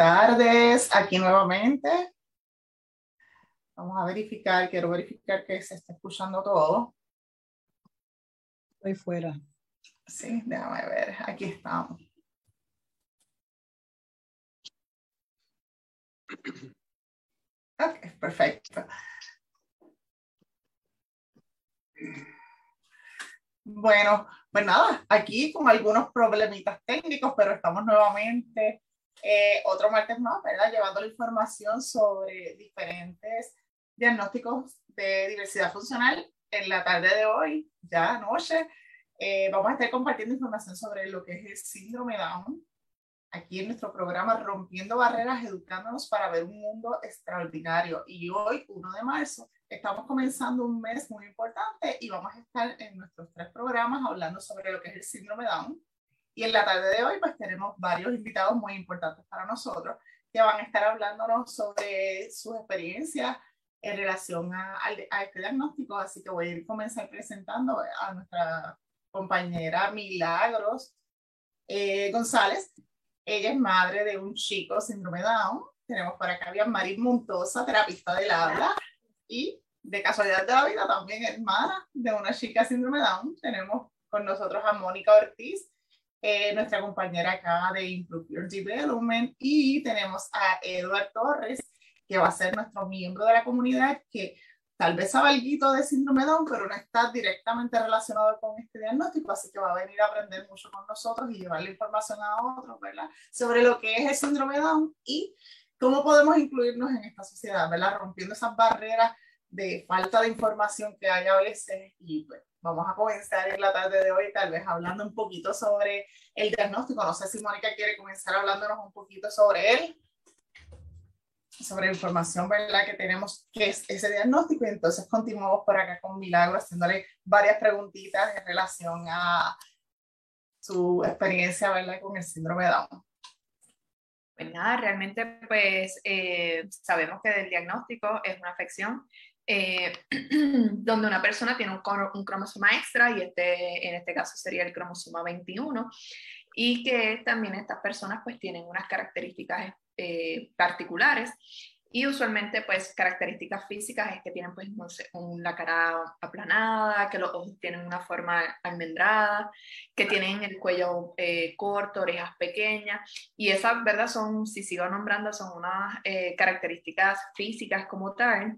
Tardes, aquí nuevamente. Vamos a verificar, quiero verificar que se está escuchando todo. Estoy fuera. Sí, déjame ver, aquí estamos. Ok, perfecto. Bueno, pues nada, aquí con algunos problemitas técnicos, pero estamos nuevamente eh, otro martes más, ¿verdad? Llevando la información sobre diferentes diagnósticos de diversidad funcional en la tarde de hoy, ya anoche. Eh, vamos a estar compartiendo información sobre lo que es el síndrome Down, aquí en nuestro programa Rompiendo Barreras, Educándonos para ver un mundo extraordinario. Y hoy, 1 de marzo, estamos comenzando un mes muy importante y vamos a estar en nuestros tres programas hablando sobre lo que es el síndrome Down. Y en la tarde de hoy, pues tenemos varios invitados muy importantes para nosotros que van a estar hablándonos sobre sus experiencias en relación a, a, este diagnóstico. Así que voy a comenzar presentando a nuestra compañera Milagros eh, González. Ella es madre de un chico síndrome Down. Tenemos por acá a Marín Montosa, terapista del habla. Y de casualidad de la vida también hermana de una chica síndrome Down. Tenemos con nosotros a Mónica Ortiz, eh, nuestra compañera acá de Improve Your Development. Y tenemos a Edward Torres, que va a ser nuestro miembro de la comunidad, que tal vez sabe algo de síndrome Down, pero no está directamente relacionado con este diagnóstico, así que va a venir a aprender mucho con nosotros y llevar la información a otros, ¿verdad? Sobre lo que es el síndrome Down y cómo podemos incluirnos en esta sociedad, ¿verdad? Rompiendo esas barreras de falta de información que hay a veces y pues vamos a comenzar en la tarde de hoy tal vez hablando un poquito sobre el diagnóstico. No sé si Mónica quiere comenzar hablándonos un poquito sobre él, sobre la información ¿verdad? que tenemos, que es ese diagnóstico. Y entonces continuamos por acá con Milagro haciéndole varias preguntitas en relación a su experiencia ¿verdad? con el síndrome de Down. Pues nada, realmente pues eh, sabemos que el diagnóstico es una afección eh, donde una persona tiene un, cromosoma extra y este, en este caso sería el cromosoma 21 y que también estas personas pues tienen unas características eh, particulares y usualmente pues características físicas es que tienen pues la cara aplanada, que los ojos tienen una forma almendrada, que tienen el cuello eh, corto, orejas pequeñas y esas, ¿verdad? Son, si sigo nombrando, son unas características físicas como tal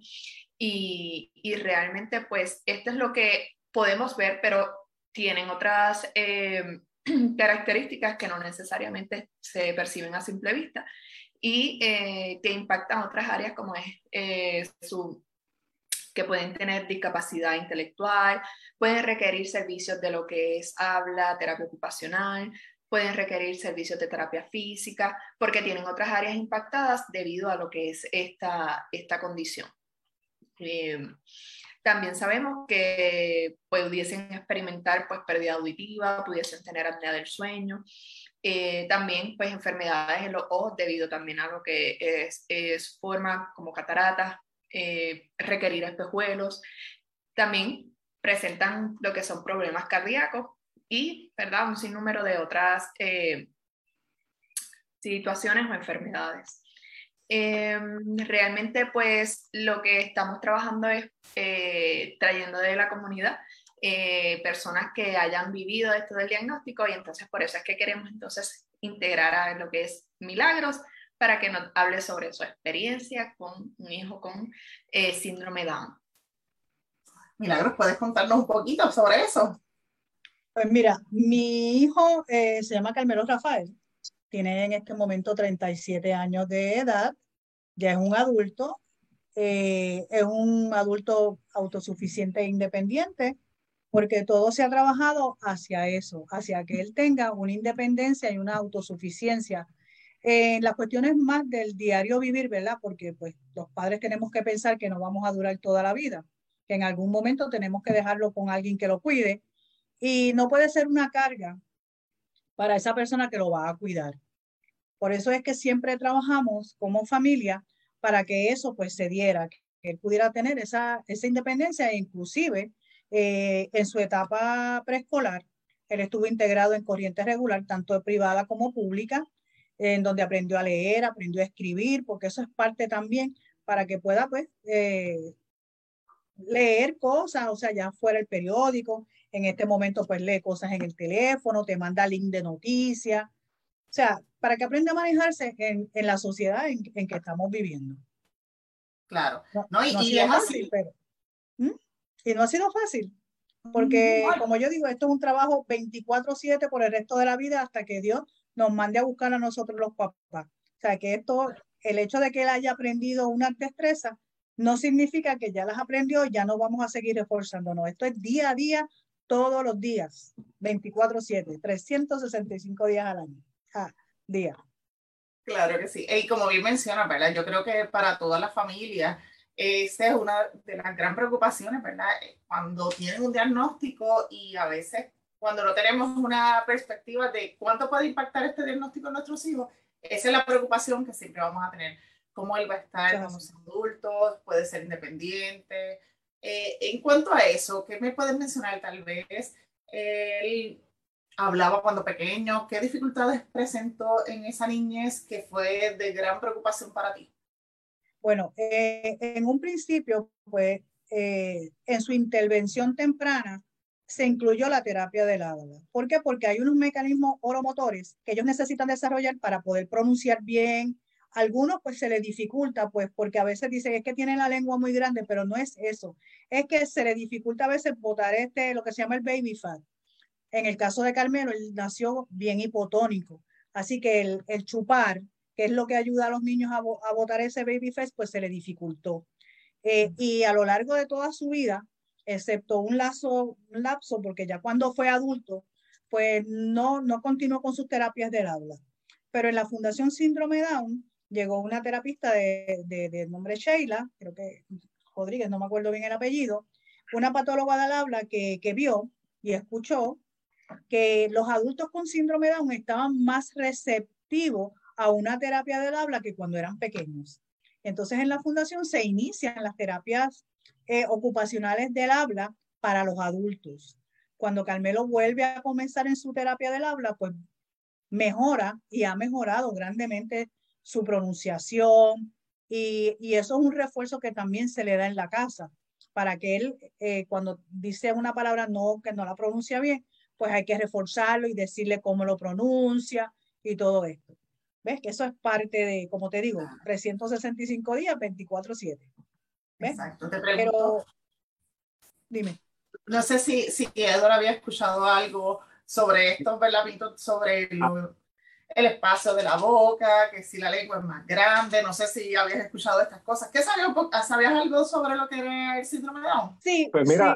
y, y, realmente pues esto es lo que podemos ver, pero tienen otras eh, características que no necesariamente se perciben a simple vista y eh, que impactan otras áreas como es eh, su que pueden tener discapacidad intelectual, pueden requerir servicios de lo que es habla, terapia ocupacional, pueden requerir servicios de terapia física, porque tienen otras áreas impactadas debido a lo que es esta, esta condición. Eh, también sabemos que pudiesen experimentar pues, pérdida auditiva, pudiesen tener apnea del sueño. Eh, también pues, enfermedades en los ojos debido también a lo que es, es forma como cataratas, eh, requerir espejuelos. También presentan lo que son problemas cardíacos y ¿verdad? un sinnúmero de otras situaciones o enfermedades. Em, realmente pues lo que estamos trabajando es eh, trayendo de la comunidad eh, personas que hayan vivido esto del diagnóstico y entonces por eso es que queremos entonces integrar a lo que es Milagros para que nos hable sobre su experiencia con un hijo con eh, síndrome Down. Milagros, ¿puedes contarnos un poquito sobre eso? Pues mira, mi hijo se llama Carmelo Rafael, tiene en este momento 37 años de edad ya es un adulto, eh, es un adulto autosuficiente e independiente, porque todo se ha trabajado hacia eso, hacia que él tenga una independencia y una autosuficiencia. En las cuestiones más del diario vivir, ¿verdad? Porque pues los padres tenemos que pensar que no vamos a durar toda la vida, que en algún momento tenemos que dejarlo con alguien que lo cuide y no puede ser una carga para esa persona que lo va a cuidar. Por eso es que siempre trabajamos como familia para que eso pues se diera, que él pudiera tener esa, esa independencia e inclusive eh, en su etapa preescolar, él estuvo integrado en corriente regular, tanto privada como pública. en donde aprendió a leer, aprendió a escribir, porque eso es parte también para que pueda pues eh, leer cosas, o sea, ya fuera el periódico, en este momento pues lee cosas en el teléfono, te manda link de noticias, o sea, para que aprenda a manejarse en, en la sociedad en, en, que estamos viviendo. Claro, no, y, no y es fácil, pero, y no ha sido fácil, porque como yo digo, esto es un trabajo 24/7 por el resto de la vida hasta que Dios nos mande a buscar a nosotros los papás. O sea, que esto, el hecho de que él haya aprendido una destreza, no significa que ya las aprendió y ya no vamos a seguir reforzándonos. Esto es día a día, todos los días, 24/7, 365 días al año, día. Claro que sí. Y como bien menciona, ¿verdad? Yo creo que para todas las familias, esa es una de las gran preocupaciones, ¿verdad? Cuando tienen un diagnóstico y a veces cuando no tenemos una perspectiva de cuánto puede impactar este diagnóstico en nuestros hijos, esa es la preocupación que siempre vamos a tener. Cómo él va a estar sea adultos, puede ser independiente. Eh, en cuanto a eso, ¿qué me puedes mencionar tal vez? Él hablaba cuando pequeño, ¿qué dificultades presentó en esa niñez que fue de gran preocupación para ti? Bueno, eh, en un principio, pues, eh, en su intervención temprana, se incluyó la terapia del habla. ¿Por qué? Porque hay unos mecanismos oromotores que ellos necesitan desarrollar para poder pronunciar bien. Algunos pues se les dificulta, pues porque a veces dicen es que tiene la lengua muy grande, pero no es eso. Es que se le dificulta a veces botar este, lo que se llama el baby fat. En el caso de Carmelo, él nació bien hipotónico. Así que el, el chupar, que es lo que ayuda a los niños a, a botar ese baby fat, pues se le dificultó. Eh, y a lo largo de toda su vida, excepto un, lazo, un lapso, porque ya cuando fue adulto, pues no, no continuó con sus terapias del habla. Pero en la Fundación Síndrome Down llegó una terapista de, de, nombre Sheila, creo que Rodríguez, no me acuerdo bien el apellido, una patóloga del habla que, vio y escuchó que los adultos con síndrome Down estaban más receptivos a una terapia del habla que cuando eran pequeños. Entonces en la fundación se inician las terapias eh, ocupacionales del habla para los adultos. Cuando Carmelo vuelve a comenzar en su terapia del habla, pues mejora y ha mejorado grandemente su pronunciación y, y eso es un refuerzo que también se le da en la casa para que él eh, cuando dice una palabra no que no la pronuncia bien, pues hay que reforzarlo y decirle cómo lo pronuncia y todo esto. ¿Ves? Que eso es parte de, como te digo, 365 días, 24/7. Exacto, te pregunto. Pero, dime. No sé si, si Eduardo había escuchado algo sobre esto, ¿verdad? Sobre el, espacio de la boca, que si la lengua es más grande, no sé si habías escuchado estas cosas. ¿Qué sabías, sabías algo sobre lo que era el síndrome de Down? Sí. Pues mira.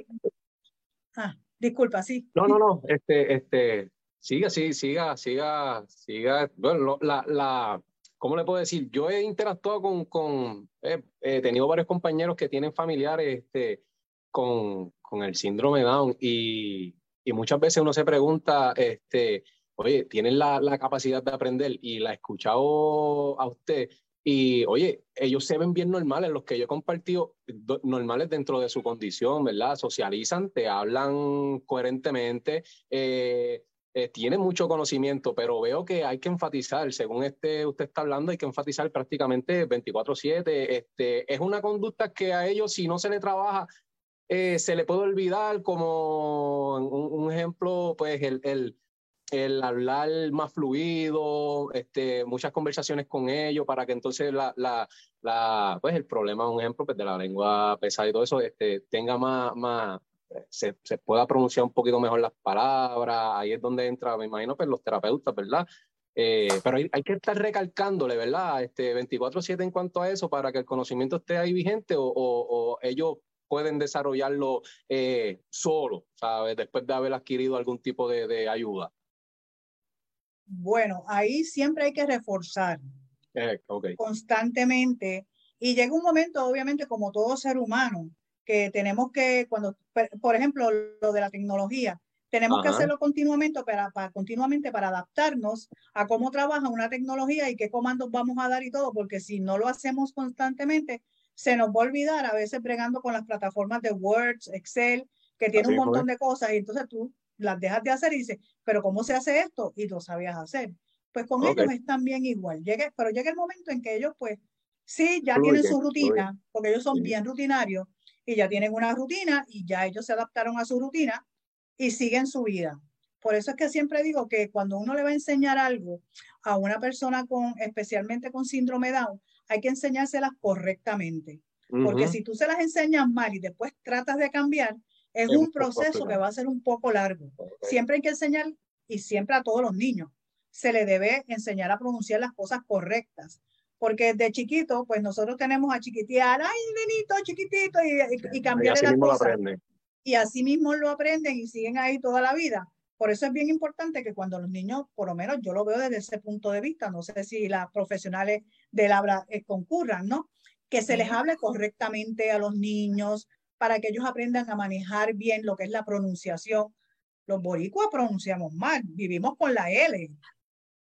Ah, disculpa, sí. No, no, no, este, este, siga, sí, siga, siga, siga. Bueno, la, la, ¿cómo le puedo decir? Yo he interactuado con, con eh, he tenido varios compañeros que tienen familiares este, con, con el síndrome Down y, y, muchas veces uno se pregunta, este, oye, ¿tienen la, la, capacidad de aprender? Y la he escuchado a usted y, oye, ellos se ven bien normales, los que yo he compartido, normales dentro de su condición, ¿verdad? Socializan, te hablan coherentemente, eh, eh, tiene mucho conocimiento, pero veo que hay que enfatizar, según este usted está hablando, hay que enfatizar prácticamente 24/7. Este, es una conducta que a ellos, si no se le trabaja, eh, se le puede olvidar, como un, un ejemplo, pues el, el, el, hablar más fluido, este, muchas conversaciones con ellos para que entonces la, la, la pues el problema, un ejemplo pues de la lengua pesada y todo eso, este, tenga más, más, se, se, pueda pronunciar un poquito mejor las palabras, ahí es donde entra, me imagino, pues los terapeutas, ¿verdad? Eh, pero hay, hay, que estar recalcándole, ¿verdad? Este 24/7 en cuanto a eso para que el conocimiento esté ahí vigente o, o, ellos pueden desarrollarlo eh, solo, ¿sabes? Después de haber adquirido algún tipo de, de, ayuda. Bueno, ahí siempre hay que reforzar eh, okay. constantemente y llega un momento, obviamente, como todo ser humano, que tenemos que, cuando, por ejemplo, lo de la tecnología, tenemos Ajá. que hacerlo continuamente para, para, continuamente para adaptarnos a cómo trabaja una tecnología y qué comandos vamos a dar y todo, porque si no lo hacemos constantemente, se nos va a olvidar a veces bregando con las plataformas de Word, Excel, que tiene un montón fue. de cosas y entonces tú las dejas de hacer y dices, pero ¿cómo se hace esto? Y lo sabías hacer. pues con ellos es también igual. Llegue, pero llega el momento en que ellos, pues, sí, ya tienen su rutina, porque ellos son bien rutinarios y ya tienen una rutina y ya ellos se adaptaron a su rutina y siguen su vida. Por eso es que siempre digo que cuando uno le va a enseñar algo a una persona con, especialmente con síndrome Down, hay que enseñárselas correctamente. Porque si tú se las enseñas mal y después tratas de cambiar, es, un proceso que va a ser un poco largo. Siempre hay que enseñar, y siempre a todos los niños, se le debe enseñar a pronunciar las cosas correctas. Porque de chiquito, pues nosotros tenemos a chiquitear, ay, nenito, chiquitito, y, y, cambiar las cosas. Y así mismo lo aprenden y siguen ahí toda la vida. Por eso es bien importante que cuando los niños, por lo menos yo lo veo desde ese punto de vista, no sé si las profesionales del habla eh, concurran, ¿no? Que se les hable correctamente a los niños para que ellos aprendan a manejar bien lo que es la pronunciación. Los boricuas pronunciamos mal, vivimos con la L.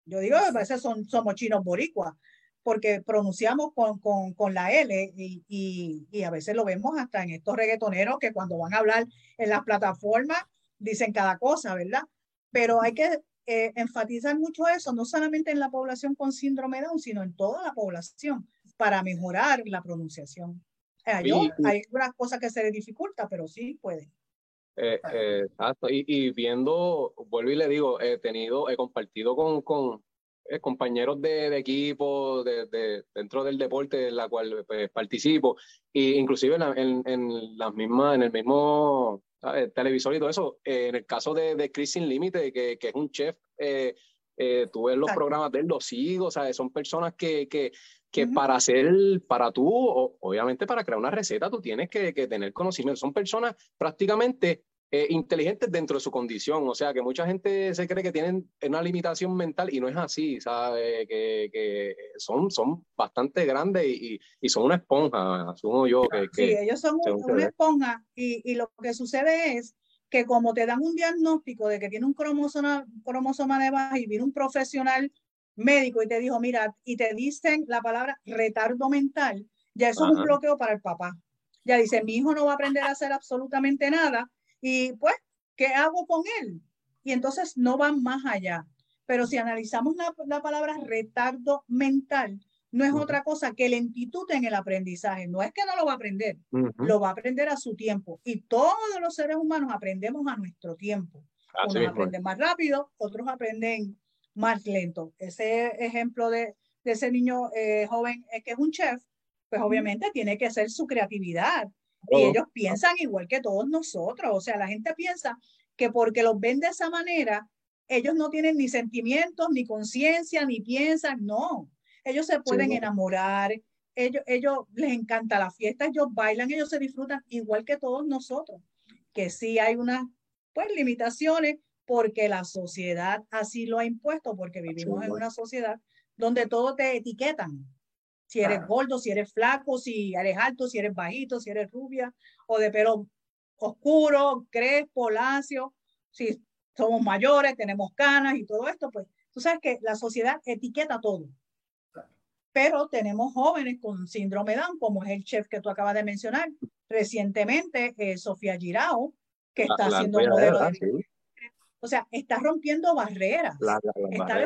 Yo digo, a veces son, somos chinos boricuas, porque pronunciamos con, con, con la L y, y, a veces lo vemos hasta en estos reggaetoneros que cuando van a hablar en las plataformas dicen cada cosa, ¿verdad? Pero hay que eh, enfatizar mucho eso, no solamente en la población con síndrome Down, sino en toda la población, para mejorar la pronunciación. Hay unas cosas que se les dificulta, pero sí puede. Eh, eh, exacto, y, y, viendo, vuelvo y le digo, he tenido, he compartido con, con compañeros de, de equipo de, de, dentro del deporte en la cual pues, participo, e inclusive en, en, en, las mismas, en el mismo televisor y todo eso. Eh, en el caso de, de Chris Sin Límite, que, que, es un chef, eh, eh, tú ves los programas de él, los sigo, ¿sabes? Son personas que, que, que para hacer, para tú, obviamente para crear una receta, tú tienes que, que tener conocimiento. Son personas prácticamente eh, inteligentes dentro de su condición. O sea, que mucha gente se cree que tienen una limitación mental y no es así, ¿sabe? Que, que son, son bastante grandes y, y, son una esponja, asumo yo. Que, sí, ellos son una esponja y, y, lo que sucede es que como te dan un diagnóstico de que tiene un cromosoma, cromosoma de baja y viene un profesional médico y te dijo, mira, y te dicen la palabra retardo mental, ya eso es un bloqueo para el papá. Ya dice, mi hijo no va a aprender a hacer absolutamente nada y pues, ¿qué hago con él? Y entonces no van más allá. Pero si analizamos la, la palabra retardo mental, no es otra cosa que lentitud en el aprendizaje. No es que no lo va a aprender, lo va a aprender a su tiempo. Y todos los seres humanos aprendemos a nuestro tiempo. Unos aprenden más rápido, otros aprenden más lento. Ese ejemplo de, de ese niño eh, joven es que es un chef, pues obviamente tiene que ser su creatividad, y ellos piensan igual que todos nosotros. O sea, la gente piensa que porque los ven de esa manera, ellos no tienen ni sentimientos, ni conciencia, ni piensan. No, ellos se pueden enamorar, ellos, ellos les encanta la fiesta, ellos bailan, ellos se disfrutan igual que todos nosotros. Que sí hay unas pues, limitaciones porque la sociedad así lo ha impuesto, porque vivimos en una sociedad donde todo te etiquetan. Si eres gordo, si eres flaco, si eres alto, si eres bajito, si eres rubia, o de pelo oscuro, crespo, lacio, si somos mayores, tenemos canas y todo esto, pues tú sabes que la sociedad etiqueta todo. Pero tenemos jóvenes con síndrome Down, como es el chef que tú acabas de mencionar. Recientemente, eh, Sofía Girao, que está haciendo modelo de... O sea, está rompiendo barreras. está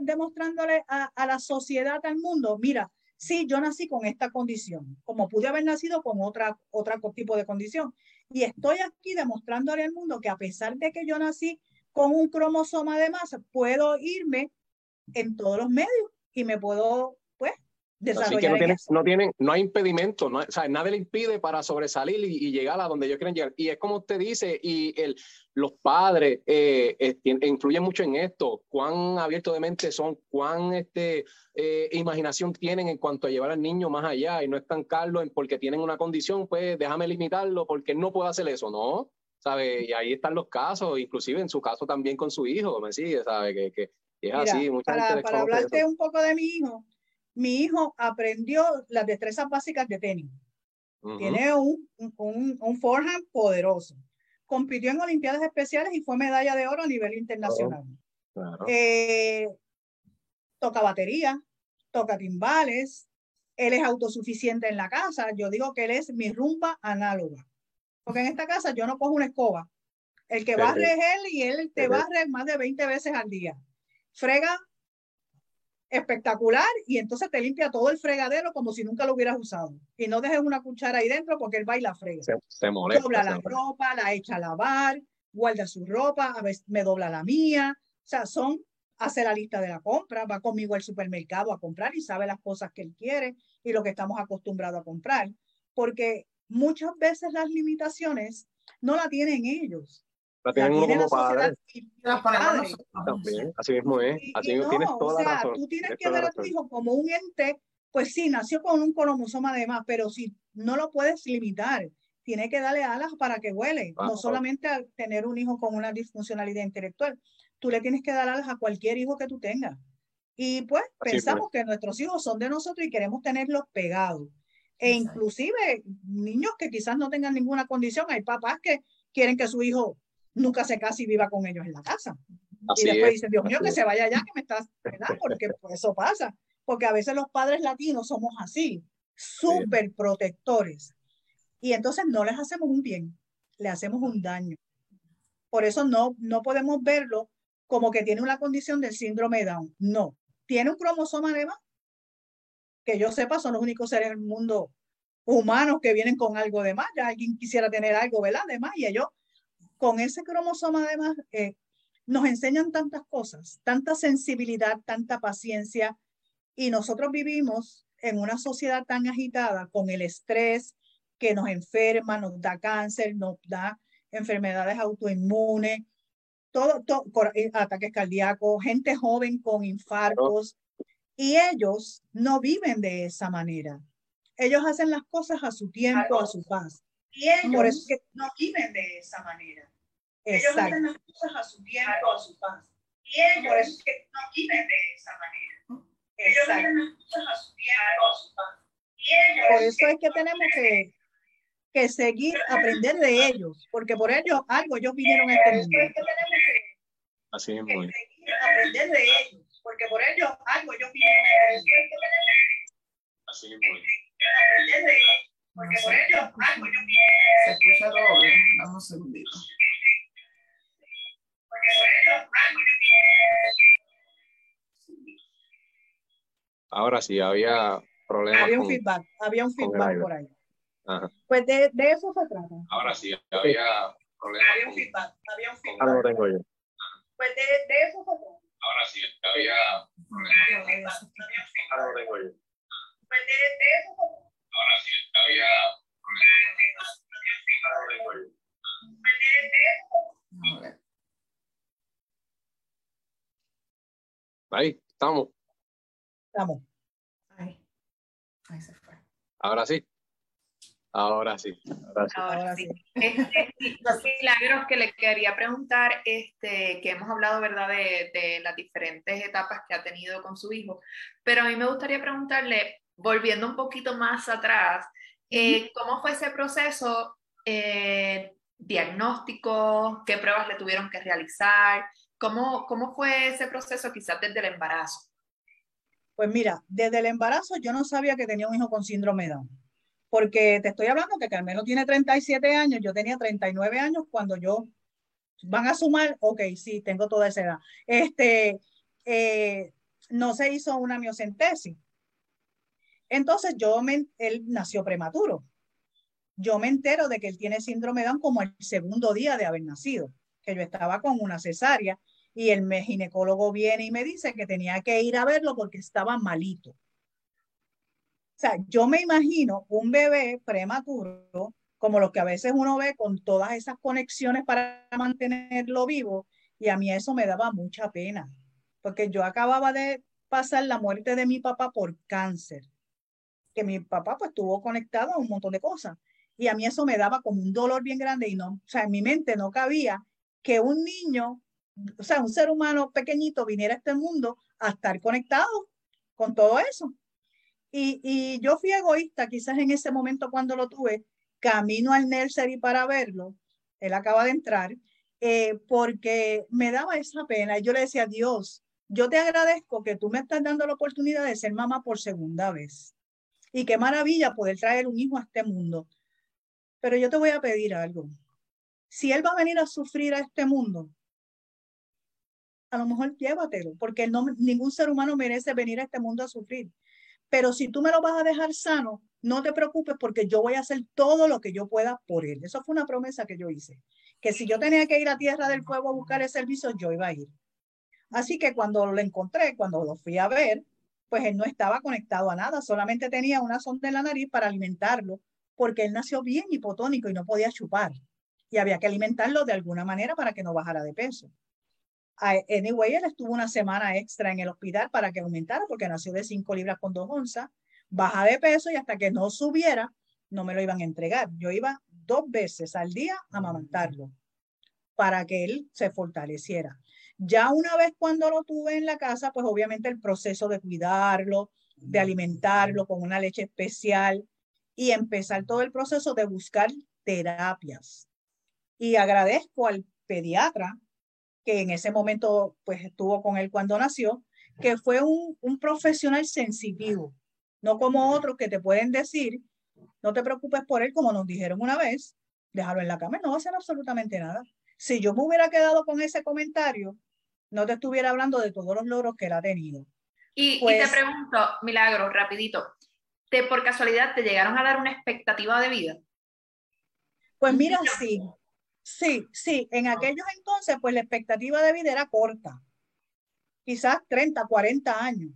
demostrándole a, a, la sociedad, al mundo, mira, sí, yo nací con esta condición, como pude haber nacido con otra, otra tipo de condición. Y estoy aquí demostrándole al mundo que a pesar de que yo nací con un cromosoma de más, puedo irme en todos los medios y me puedo Así que no, tienen, no, tienen, no hay impedimento, no, o sea, nada le impide para sobresalir y, llegar a donde ellos quieren llegar. Y es como usted dice, y el, los padres eh, eh, influyen mucho en esto, cuán abiertos de mente son, cuán este, eh, imaginación tienen en cuanto a llevar al niño más allá y no estancarlo en porque tienen una condición, pues déjame limitarlo porque no puedo hacer eso, ¿no? ¿Sabe? Y ahí están los casos, inclusive en su caso también con su hijo, me sigue, ¿sabe? Que, que, es así. Mucha para, para hablarte un poco de mi hijo, mi hijo aprendió las destrezas básicas de tenis. Tiene un, un, un, forehand poderoso. Compitió en Olimpiadas Especiales y fue medalla de oro a nivel internacional. Eh, toca batería, toca timbales, él es autosuficiente en la casa. Yo digo que él es mi rumba análoga. Porque en esta casa yo no cojo una escoba. El que barre es él y él te barre más de 20 veces al día. Frega espectacular y entonces te limpia todo el fregadero como si nunca lo hubieras usado. Y no dejes una cuchara ahí dentro porque él va y la frega. Se, molesta. Dobla la ropa, la echa a lavar, guarda su ropa, a veces me dobla la mía. O sea, son, hace la lista de la compra, va conmigo al supermercado a comprar y sabe las cosas que él quiere y lo que estamos acostumbrados a comprar. Porque muchas veces las limitaciones no la tienen ellos. La tienen uno como padre. También, así mismo es. Así no, tienes toda o sea, la razón. Tú tienes que ver a tu hijo como un ente, pues sí, nació con un cromosoma de más, pero si no lo puedes limitar, tiene que darle alas para que vuele, no solamente a tener un hijo con una disfuncionalidad intelectual, tú le tienes que dar alas a cualquier hijo que tú tengas. Y pues pensamos que nuestros hijos son de nosotros y queremos tenerlos pegados. E inclusive niños que quizás no tengan ninguna condición, hay papás que quieren que su hijo nunca se case y viva con ellos en la casa. y después dicen, Dios mío, que se vaya allá, que me estás, ¿verdad? Porque pues, eso pasa. Porque a veces los padres latinos somos así, súper protectores. Y entonces no les hacemos un bien, le hacemos un daño. Por eso no, no podemos verlo como que tiene una condición del síndrome Down. No, tiene un cromosoma de más. Que yo sepa, son los únicos seres del mundo humanos que vienen con algo de más. Ya alguien quisiera tener algo, ¿verdad? De más. Y ellos con ese cromosoma además eh, nos enseñan tantas cosas, tanta sensibilidad, tanta paciencia, y nosotros vivimos en una sociedad tan agitada con el estrés que nos enferma, nos da cáncer, nos da enfermedades autoinmunes, todo, todo eh, ataques cardíacos, gente joven con infartos, y ellos no viven de esa manera. Ellos hacen las cosas a su tiempo, a su paz. Y ellos Por eso que no viven de esa manera. Ellos hacen las cosas a su tiempo, a su paz. Y ellos Por eso que no viven de esa manera. Ellos hacen las cosas a su tiempo, a su paz. Y ellos por eso es que tenemos que, que seguir, aprender de ellos, porque por ellos algo ellos vinieron a este mundo. Así es muy. Aprender de ellos, porque por ellos algo ellos vinieron a este mundo. Así es muy. Aprender de ellos. Porque por ello, algo yo Se escucha doble. Dame un segundito. Porque por ello, algo yo Ahora sí, había problemas. Había un feedback, había un feedback por ahí. Ajá. Pues de, de, eso se trata. Ahora sí, había problemas. Había un feedback, había un feedback. Ahora lo tengo yo. Pues de, de eso se trata. Ahora sí, había problemas. Ahora lo tengo yo. Pues de, de eso se trata. Ahora sí, había Ahí, estamos. Estamos. Ahí. Ahí se fue. Ahora sí. Ahora sí. Ahora sí. Ahora sí. Este, los milagros que le quería preguntar, este, que hemos hablado, ¿verdad?, de, de las diferentes etapas que ha tenido con su hijo, pero a mí me gustaría preguntarle, volviendo un poquito más atrás, eh, ¿cómo fue ese proceso eh, diagnóstico? ¿Qué pruebas le tuvieron que realizar? ¿Cómo, ¿Cómo fue ese proceso quizás desde el embarazo? Pues mira, desde el embarazo yo no sabía que tenía un hijo con síndrome Down, porque te estoy hablando que Carmelo tiene 37 años, yo tenía 39 años cuando yo, van a sumar, ok, sí, tengo toda esa edad. Este, eh, no se hizo una miocentesis, entonces yo me, él nació prematuro. Yo me entero de que él tiene síndrome de Down como el segundo día de haber nacido, que yo estaba con una cesárea y el ginecólogo viene y me dice que tenía que ir a verlo porque estaba malito. O sea, yo me imagino un bebé prematuro, como los que a veces uno ve con todas esas conexiones para mantenerlo vivo, y a mí eso me daba mucha pena, porque yo acababa de pasar la muerte de mi papá por cáncer que mi papá pues estuvo conectado a un montón de cosas. Y a mí eso me daba como un dolor bien grande y no, o sea, en mi mente no cabía que un niño, o sea, un ser humano pequeñito viniera a este mundo a estar conectado con todo eso. Y, y yo fui egoísta quizás en ese momento cuando lo tuve, camino al nursery para verlo, él acaba de entrar, eh, porque me daba esa pena. Y yo le decía, Dios, yo te agradezco que tú me estás dando la oportunidad de ser mamá por segunda vez. Y qué maravilla poder traer un hijo a este mundo. Pero yo te voy a pedir algo. Si él va a venir a sufrir a este mundo, a lo mejor llévatelo, porque ningún ser humano merece venir a este mundo a sufrir. Pero si tú me lo vas a dejar sano, no te preocupes porque yo voy a hacer todo lo que yo pueda por él. Eso fue una promesa que yo hice, que si yo tenía que ir a Tierra del Fuego a buscar el servicio, yo iba a ir. Así que cuando lo encontré, cuando lo fui a ver, pues él no estaba conectado a nada, solamente tenía una sonda en la nariz para alimentarlo, porque él nació bien hipotónico y no podía chupar. Y había que alimentarlo de alguna manera para que no bajara de peso. Anyway, él estuvo una semana extra en el hospital para que aumentara, porque nació de 5 libras con 2 onzas, baja de peso y hasta que no subiera, no me lo iban a entregar. Yo iba dos veces al día a amamantarlo para que él se fortaleciera. Ya una vez cuando lo tuve en la casa, pues obviamente el proceso de cuidarlo, de alimentarlo con una leche especial y empezar todo el proceso de buscar terapias. Y agradezco al pediatra que en ese momento pues estuvo con él cuando nació, que fue un, un profesional sensitivo, no como otros que te pueden decir, no te preocupes por él, como nos dijeron una vez, déjalo en la cama, no va a hacer absolutamente nada. Si yo me hubiera quedado con ese comentario, no te estuviera hablando de todos los logros que él ha tenido. Y, te pues pregunto, Milagro, rapidito, ¿te por casualidad te llegaron a dar una expectativa de vida? Pues mira, sí, sí, sí, en aquellos entonces, pues la expectativa de vida era corta, quizás 30, 40 años.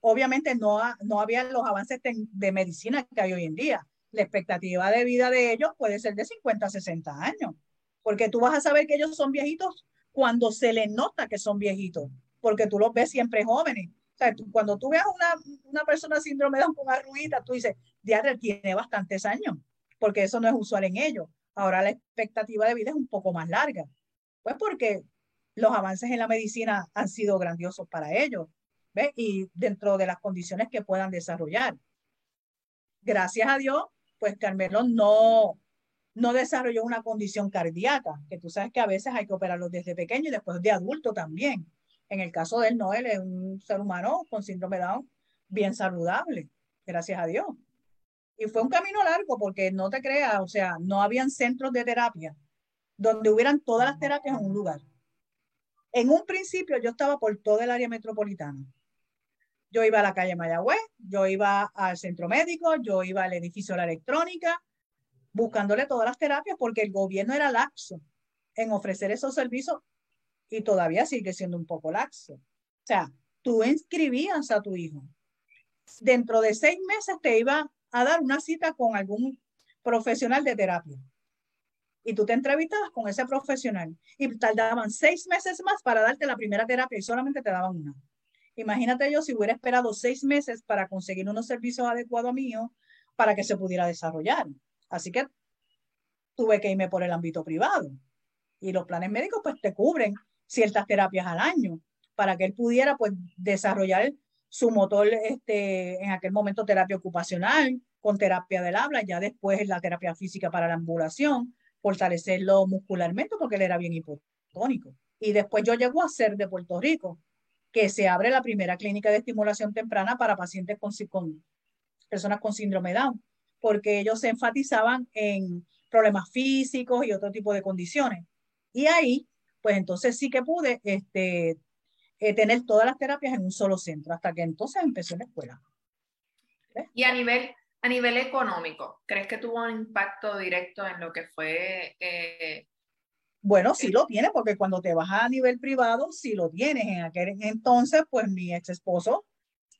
Obviamente no, no había los avances de medicina que hay hoy en día. La expectativa de vida de ellos puede ser de 50, 60 años, porque tú vas a saber que ellos son viejitos cuando se les nota que son viejitos, porque tú los ves siempre jóvenes. O sea, cuando tú veas una, una persona síndrome de con arruguita, tú dices, Diadre tiene bastantes años, porque eso no es usual en ellos. Ahora la expectativa de vida es un poco más larga. Pues porque los avances en la medicina han sido grandiosos para ellos, ¿ves? Y dentro de las condiciones que puedan desarrollar. Gracias a Dios, pues Carmelo no, no desarrolló una condición cardíaca, que tú sabes que a veces hay que operarlo desde pequeño y después de adulto también. En el caso de él, no, es un ser humano con síndrome Down bien saludable, gracias a Dios. Y fue un camino largo porque no te creas, o sea, no habían centros de terapia donde hubieran todas las terapias en un lugar. En un principio yo estaba por todo el área metropolitana. Yo iba a la calle Mayagüez, yo iba al centro médico, yo iba al edificio de la electrónica, buscándole todas las terapias porque el gobierno era laxo en ofrecer esos servicios y todavía sigue siendo un poco laxo. O sea, tú inscribías a tu hijo. Dentro de seis meses te iba a dar una cita con algún profesional de terapia. Y tú te entrevistabas con ese profesional y tardaban seis meses más para darte la primera terapia y solamente te daban una. Imagínate yo si hubiera esperado seis meses para conseguir unos servicios adecuados míos para que se pudiera desarrollar. Así que tuve que irme por el ámbito privado. Y los planes médicos pues te cubren ciertas terapias al año para que él pudiera pues desarrollar su motor, este, en aquel momento terapia ocupacional, con terapia del habla, ya después la terapia física para la ambulación, fortalecerlo muscularmente porque él era bien hipotónico. Y después yo llego a ser de Puerto Rico, que se abre la primera clínica de estimulación temprana para pacientes con, con personas con síndrome Down porque ellos se enfatizaban en problemas físicos y otro tipo de condiciones. Y ahí, pues entonces sí que pude este, eh, tener todas las terapias en un solo centro, hasta que entonces empecé la escuela. Y a nivel, a nivel económico, ¿crees que tuvo un impacto directo en lo que fue... Eh, bueno, sí lo tiene, porque cuando te vas a nivel privado, sí lo tienes. En aquel entonces, pues mi ex esposo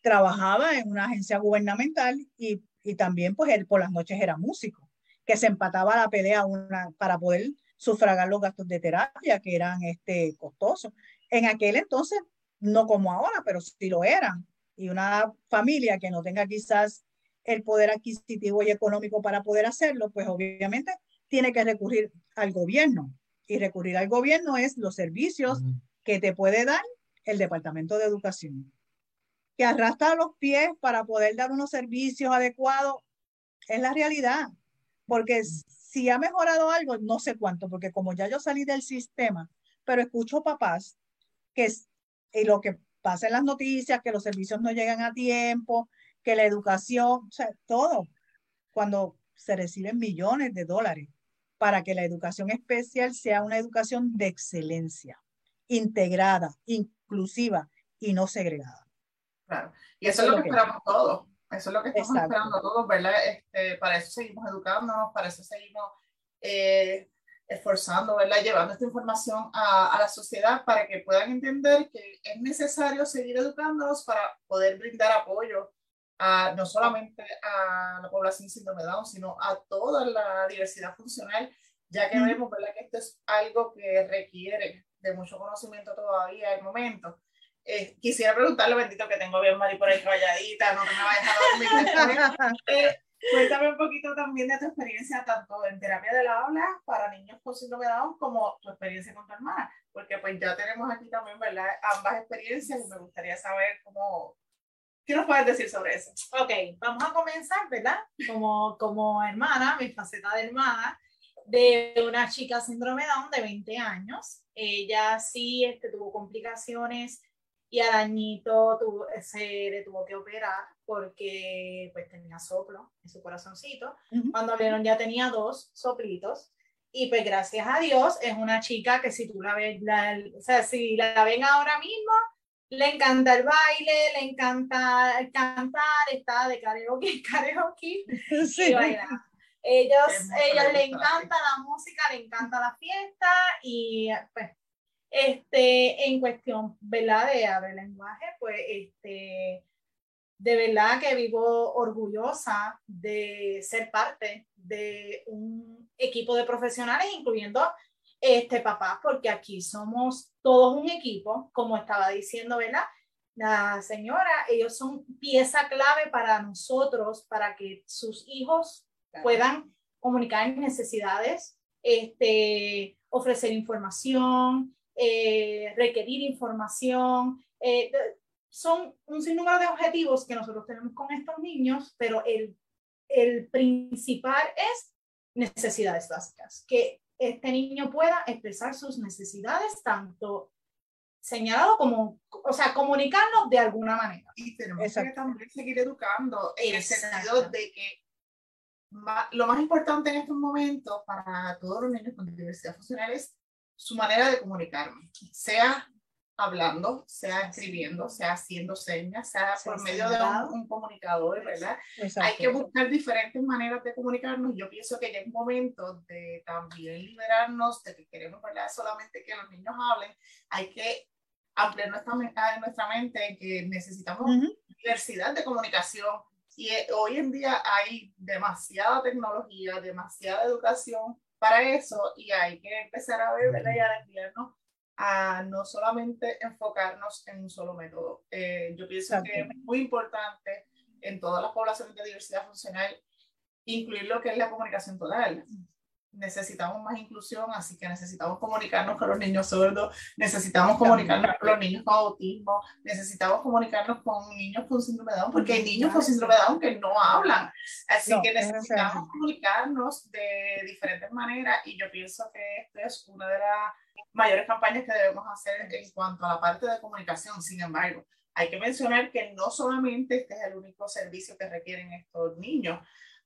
trabajaba en una agencia gubernamental y y también pues él por las noches era músico, que se empataba la pelea una, para poder sufragar los gastos de terapia que eran este, costosos. En aquel entonces, no como ahora, pero sí lo eran. Y una familia que no tenga quizás el poder adquisitivo y económico para poder hacerlo, pues obviamente tiene que recurrir al gobierno. Y recurrir al gobierno es los servicios que te puede dar el Departamento de Educación que arrastra los pies para poder dar unos servicios adecuados, es la realidad. Porque si ha mejorado algo, no sé cuánto, porque como ya yo salí del sistema, pero escucho papás que y lo que pasa en las noticias, que los servicios no llegan a tiempo, que la educación, o sea, todo, cuando se reciben millones de dólares para que la educación especial sea una educación de excelencia integrada, inclusiva y no segregada. Claro, y eso, es lo que, esperamos todos, eso es lo que estamos esperando todos, ¿verdad? Este, para eso seguimos educándonos, para eso seguimos eh, esforzando, ¿verdad? Llevando esta información a, a, la sociedad para que puedan entender que es necesario seguir educándonos para poder brindar apoyo a, no solamente a la población síndrome Down, sino a toda la diversidad funcional, ya que vemos, ¿verdad? Que esto es algo que requiere de mucho conocimiento todavía el momento. Eh, quisiera preguntarle, bendito que tengo bien Mari por ahí calladita, no me va a dormir. eh, cuéntame un poquito también de tu experiencia, tanto en terapia de la habla para niños con síndrome de Down, como tu experiencia con tu hermana, porque pues ya tenemos aquí también, ¿verdad? Ambas experiencias y me gustaría saber cómo, ¿qué nos puedes decir sobre eso? Ok, vamos a comenzar, ¿verdad? Como, como hermana, mi faceta de hermana, de una chica síndrome Down de 20 años. Ella sí este, tuvo complicaciones y al añito tuvo, se le tuvo que operar porque pues tenía soplo en su corazoncito. Cuando vieron ya tenía dos soplitos. Y pues gracias a Dios es una chica que si tú la ves, o sea, si la ven ahora mismo, le encanta el baile, le encanta cantar, está de karaoke, karaoke sí. y baila. Ellos, ellos le encanta la música, le encanta la fiesta y pues este, en cuestión, ¿verdad? De hablar lenguaje, pues, este, de verdad que vivo orgullosa de ser parte de un equipo de profesionales, incluyendo este papá, porque aquí somos todos un equipo, como estaba diciendo, ¿verdad? La señora, ellos son pieza clave para nosotros, para que sus hijos puedan comunicar necesidades, este, ofrecer información, eh, requerir información. Eh, son un sinnúmero de objetivos que nosotros tenemos con estos niños, pero el, el principal es necesidades básicas, que este niño pueda expresar sus necesidades tanto señalado como, o sea, comunicarnos de alguna manera. Y tenemos que también seguir educando en el sentido de que lo más importante en estos momentos para todos los niños con diversidad funcional es su manera de comunicarme, sea hablando, sea escribiendo, sea haciendo señas, sea por medio de un, comunicador, ¿verdad? Hay que buscar diferentes maneras de comunicarnos. Yo pienso que ya es momento de también liberarnos de que queremos, ¿verdad? Solamente que los niños hablen. Hay que ampliar nuestra, nuestra mente que necesitamos diversidad de comunicación. Y eh, hoy en día hay demasiada tecnología, demasiada educación para eso y hay que empezar a ver, ¿verdad? Y a desviarnos a no solamente enfocarnos en un solo método. Eh, yo pienso que es muy importante en todas las poblaciones de diversidad funcional incluir lo que es la comunicación total necesitamos más inclusión, así que necesitamos comunicarnos con los niños sordos, necesitamos comunicarnos con los niños con autismo, necesitamos comunicarnos con niños con síndrome de Down, porque hay niños con síndrome de Down que no hablan, así que necesitamos comunicarnos de diferentes maneras y yo pienso que esta es una de las mayores campañas que debemos hacer en cuanto a la parte de comunicación, sin embargo. Hay que mencionar que no solamente este es el único servicio que requieren estos niños,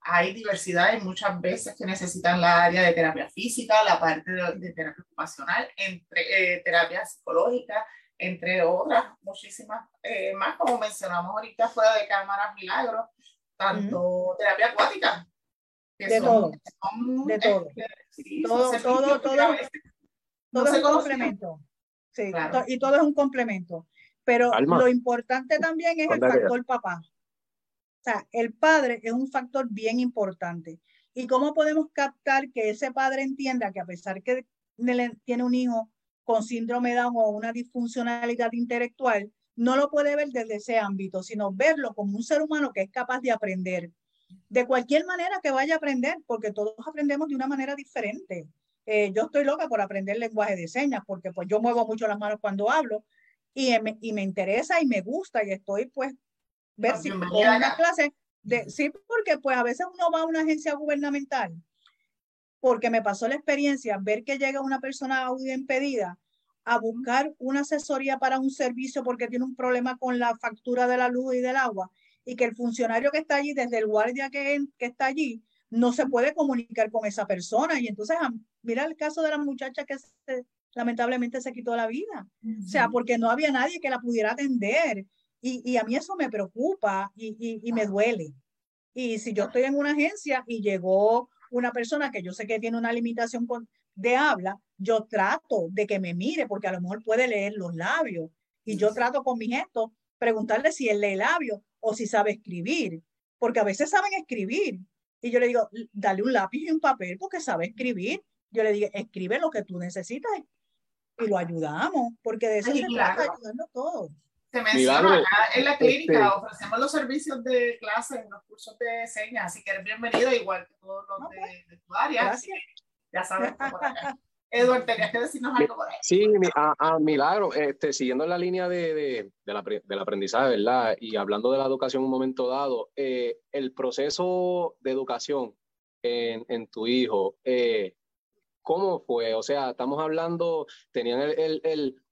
hay diversidad y muchas veces que necesitan la área de terapia física, la parte de, terapia ocupacional, entre, eh, terapia psicológica, entre otras muchísimas eh, más, como mencionamos ahorita, fuera de cámaras milagros, tanto terapia acuática. de, todo, de todo. todo. todo, todo, todo, es un complemento. Sí, y todo es un complemento. Pero lo importante también es el factor papá. El padre es un factor bien importante. ¿Y cómo podemos captar que ese padre entienda que a pesar que tiene un hijo con síndrome Down o una disfuncionalidad intelectual, no lo puede ver desde ese ámbito, sino verlo como un ser humano que es capaz de aprender de cualquier manera que vaya a aprender, porque todos aprendemos de una manera diferente. Eh, yo estoy loca por aprender lenguaje de señas, porque pues yo muevo mucho las manos cuando hablo y me, y me interesa y me gusta y estoy pues ver si una clase de, sí, porque pues a veces uno va a una agencia gubernamental, porque me pasó la experiencia, ver que llega una persona audio impedida a buscar una asesoría para un servicio porque tiene un problema con la factura de la luz y del agua, y que el funcionario que está allí, desde el guardia que, que está allí, no se puede comunicar con esa persona. Y entonces, mira el caso de la muchacha que se lamentablemente se quitó la vida. O sea, porque no había nadie que la pudiera atender. Y, y a mí eso me preocupa y, y, y, me duele. Y si yo estoy en una agencia y llegó una persona que yo sé que tiene una limitación con, de habla, yo trato de que me mire porque a lo mejor puede leer los labios. Y yo trato con mi gesto preguntarle si él lee labios o si sabe escribir, porque a veces saben escribir. Y yo le digo, dale un lápiz y un papel porque sabe escribir. Yo le digo, escribe lo que tú necesitas y lo ayudamos, porque de eso se trata, ayudando Se menciona acá en la clínica, este ofrecemos los servicios de clase en los cursos de señas, así que eres bienvenido, igual que todos los de, pues, de, tu área. Gracias. Ya sabes por acá. Eduardo, tenías que decirnos algo por ahí. Sí, a, a Milagro, este, siguiendo la línea de, de, de la, del aprendizaje, ¿verdad? Y hablando de la educación en un momento dado, eh, el proceso de educación en, en tu hijo, eh, ¿cómo fue? O sea, estamos hablando, tenían el, el, el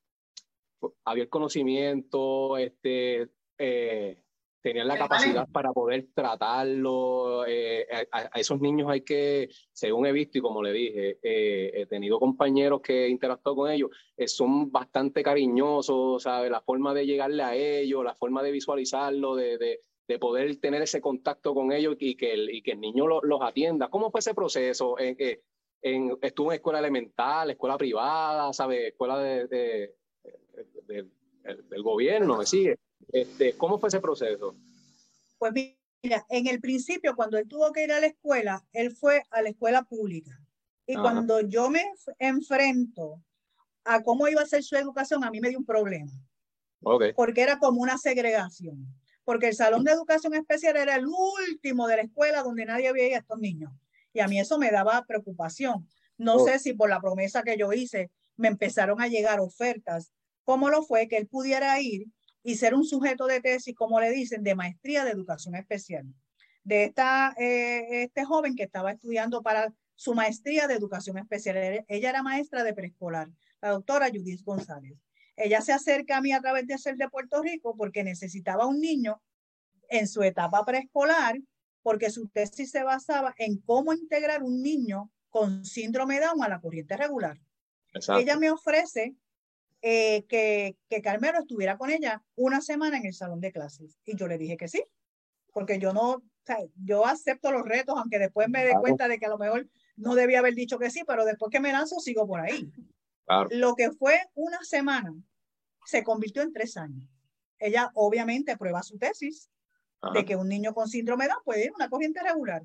había el conocimiento, este, eh, tenían la capacidad para poder tratarlo. Eh, a, a, esos niños hay que, según he visto y como le dije, eh, he tenido compañeros que he interactuado con ellos, eh, son bastante cariñosos, ¿sabe? La forma de llegarle a ellos, la forma de visualizarlo, de, de, de poder tener ese contacto con ellos y que el, y que el niño lo, los atienda. ¿Cómo fue ese proceso? En, en, estuvo en escuela elemental, escuela privada, ¿sabe? Escuela de, de, de del gobierno, ¿me sigue? Este, ¿Cómo fue ese proceso? Pues mira, en el principio, cuando él tuvo que ir a la escuela, él fue a la escuela pública. Y Ajá. cuando yo me enfrento a cómo iba a ser su educación, a mí me dio un problema. Okay. Porque era como una segregación. Porque el salón de educación especial era el último de la escuela donde nadie veía a estos niños. Y a mí eso me daba preocupación. No oh. sé si por la promesa que yo hice me empezaron a llegar ofertas. ¿Cómo lo fue que él pudiera ir y ser un sujeto de tesis, como le dicen, de maestría de educación especial. De esta, eh, este joven que estaba estudiando para su maestría de educación especial. Ella era maestra de preescolar, la doctora Judith González. Ella se acerca a mí a través de ser de Puerto Rico porque necesitaba un niño en su etapa preescolar, porque su tesis se basaba en cómo integrar un niño con síndrome Down a la corriente regular. Exacto. Ella me ofrece eh, que, que Carmelo estuviera con ella una semana en el salón de clases. Y yo le dije que sí, porque yo no, o sea, yo acepto los retos, aunque después me dé claro. cuenta de que a lo mejor no debía haber dicho que sí, pero después que me lanzo sigo por ahí. Claro. Lo que fue una semana se convirtió en tres años. Ella obviamente prueba su tesis Ajá. de que un niño con síndrome de Down puede ir a una corriente regular.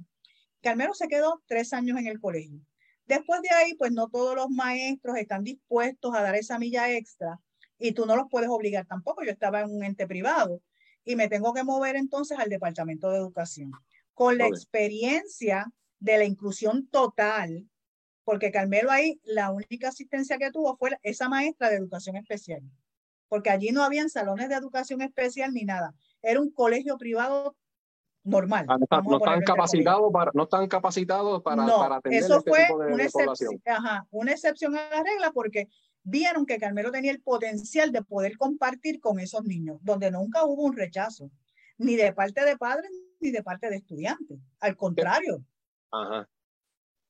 Carmelo se quedó tres años en el colegio. Después de ahí, pues no todos los maestros están dispuestos a dar esa milla extra y tú no los puedes obligar tampoco. Yo estaba en un ente privado y me tengo que mover entonces al Departamento de Educación. Con la experiencia de la inclusión total, porque Carmelo ahí la única asistencia que tuvo fue esa maestra de educación especial, porque allí no habían salones de educación especial ni nada. Era un colegio privado normal. Ah, no, están, capacitados para, no están capacitados para, no, para atender eso este fue tipo de, una, excepción, ajá, una excepción a la regla porque vieron que Carmelo tenía el potencial de poder compartir con esos niños, donde nunca hubo un rechazo, ni de parte de padres ni de parte de estudiantes. Al contrario. Ajá.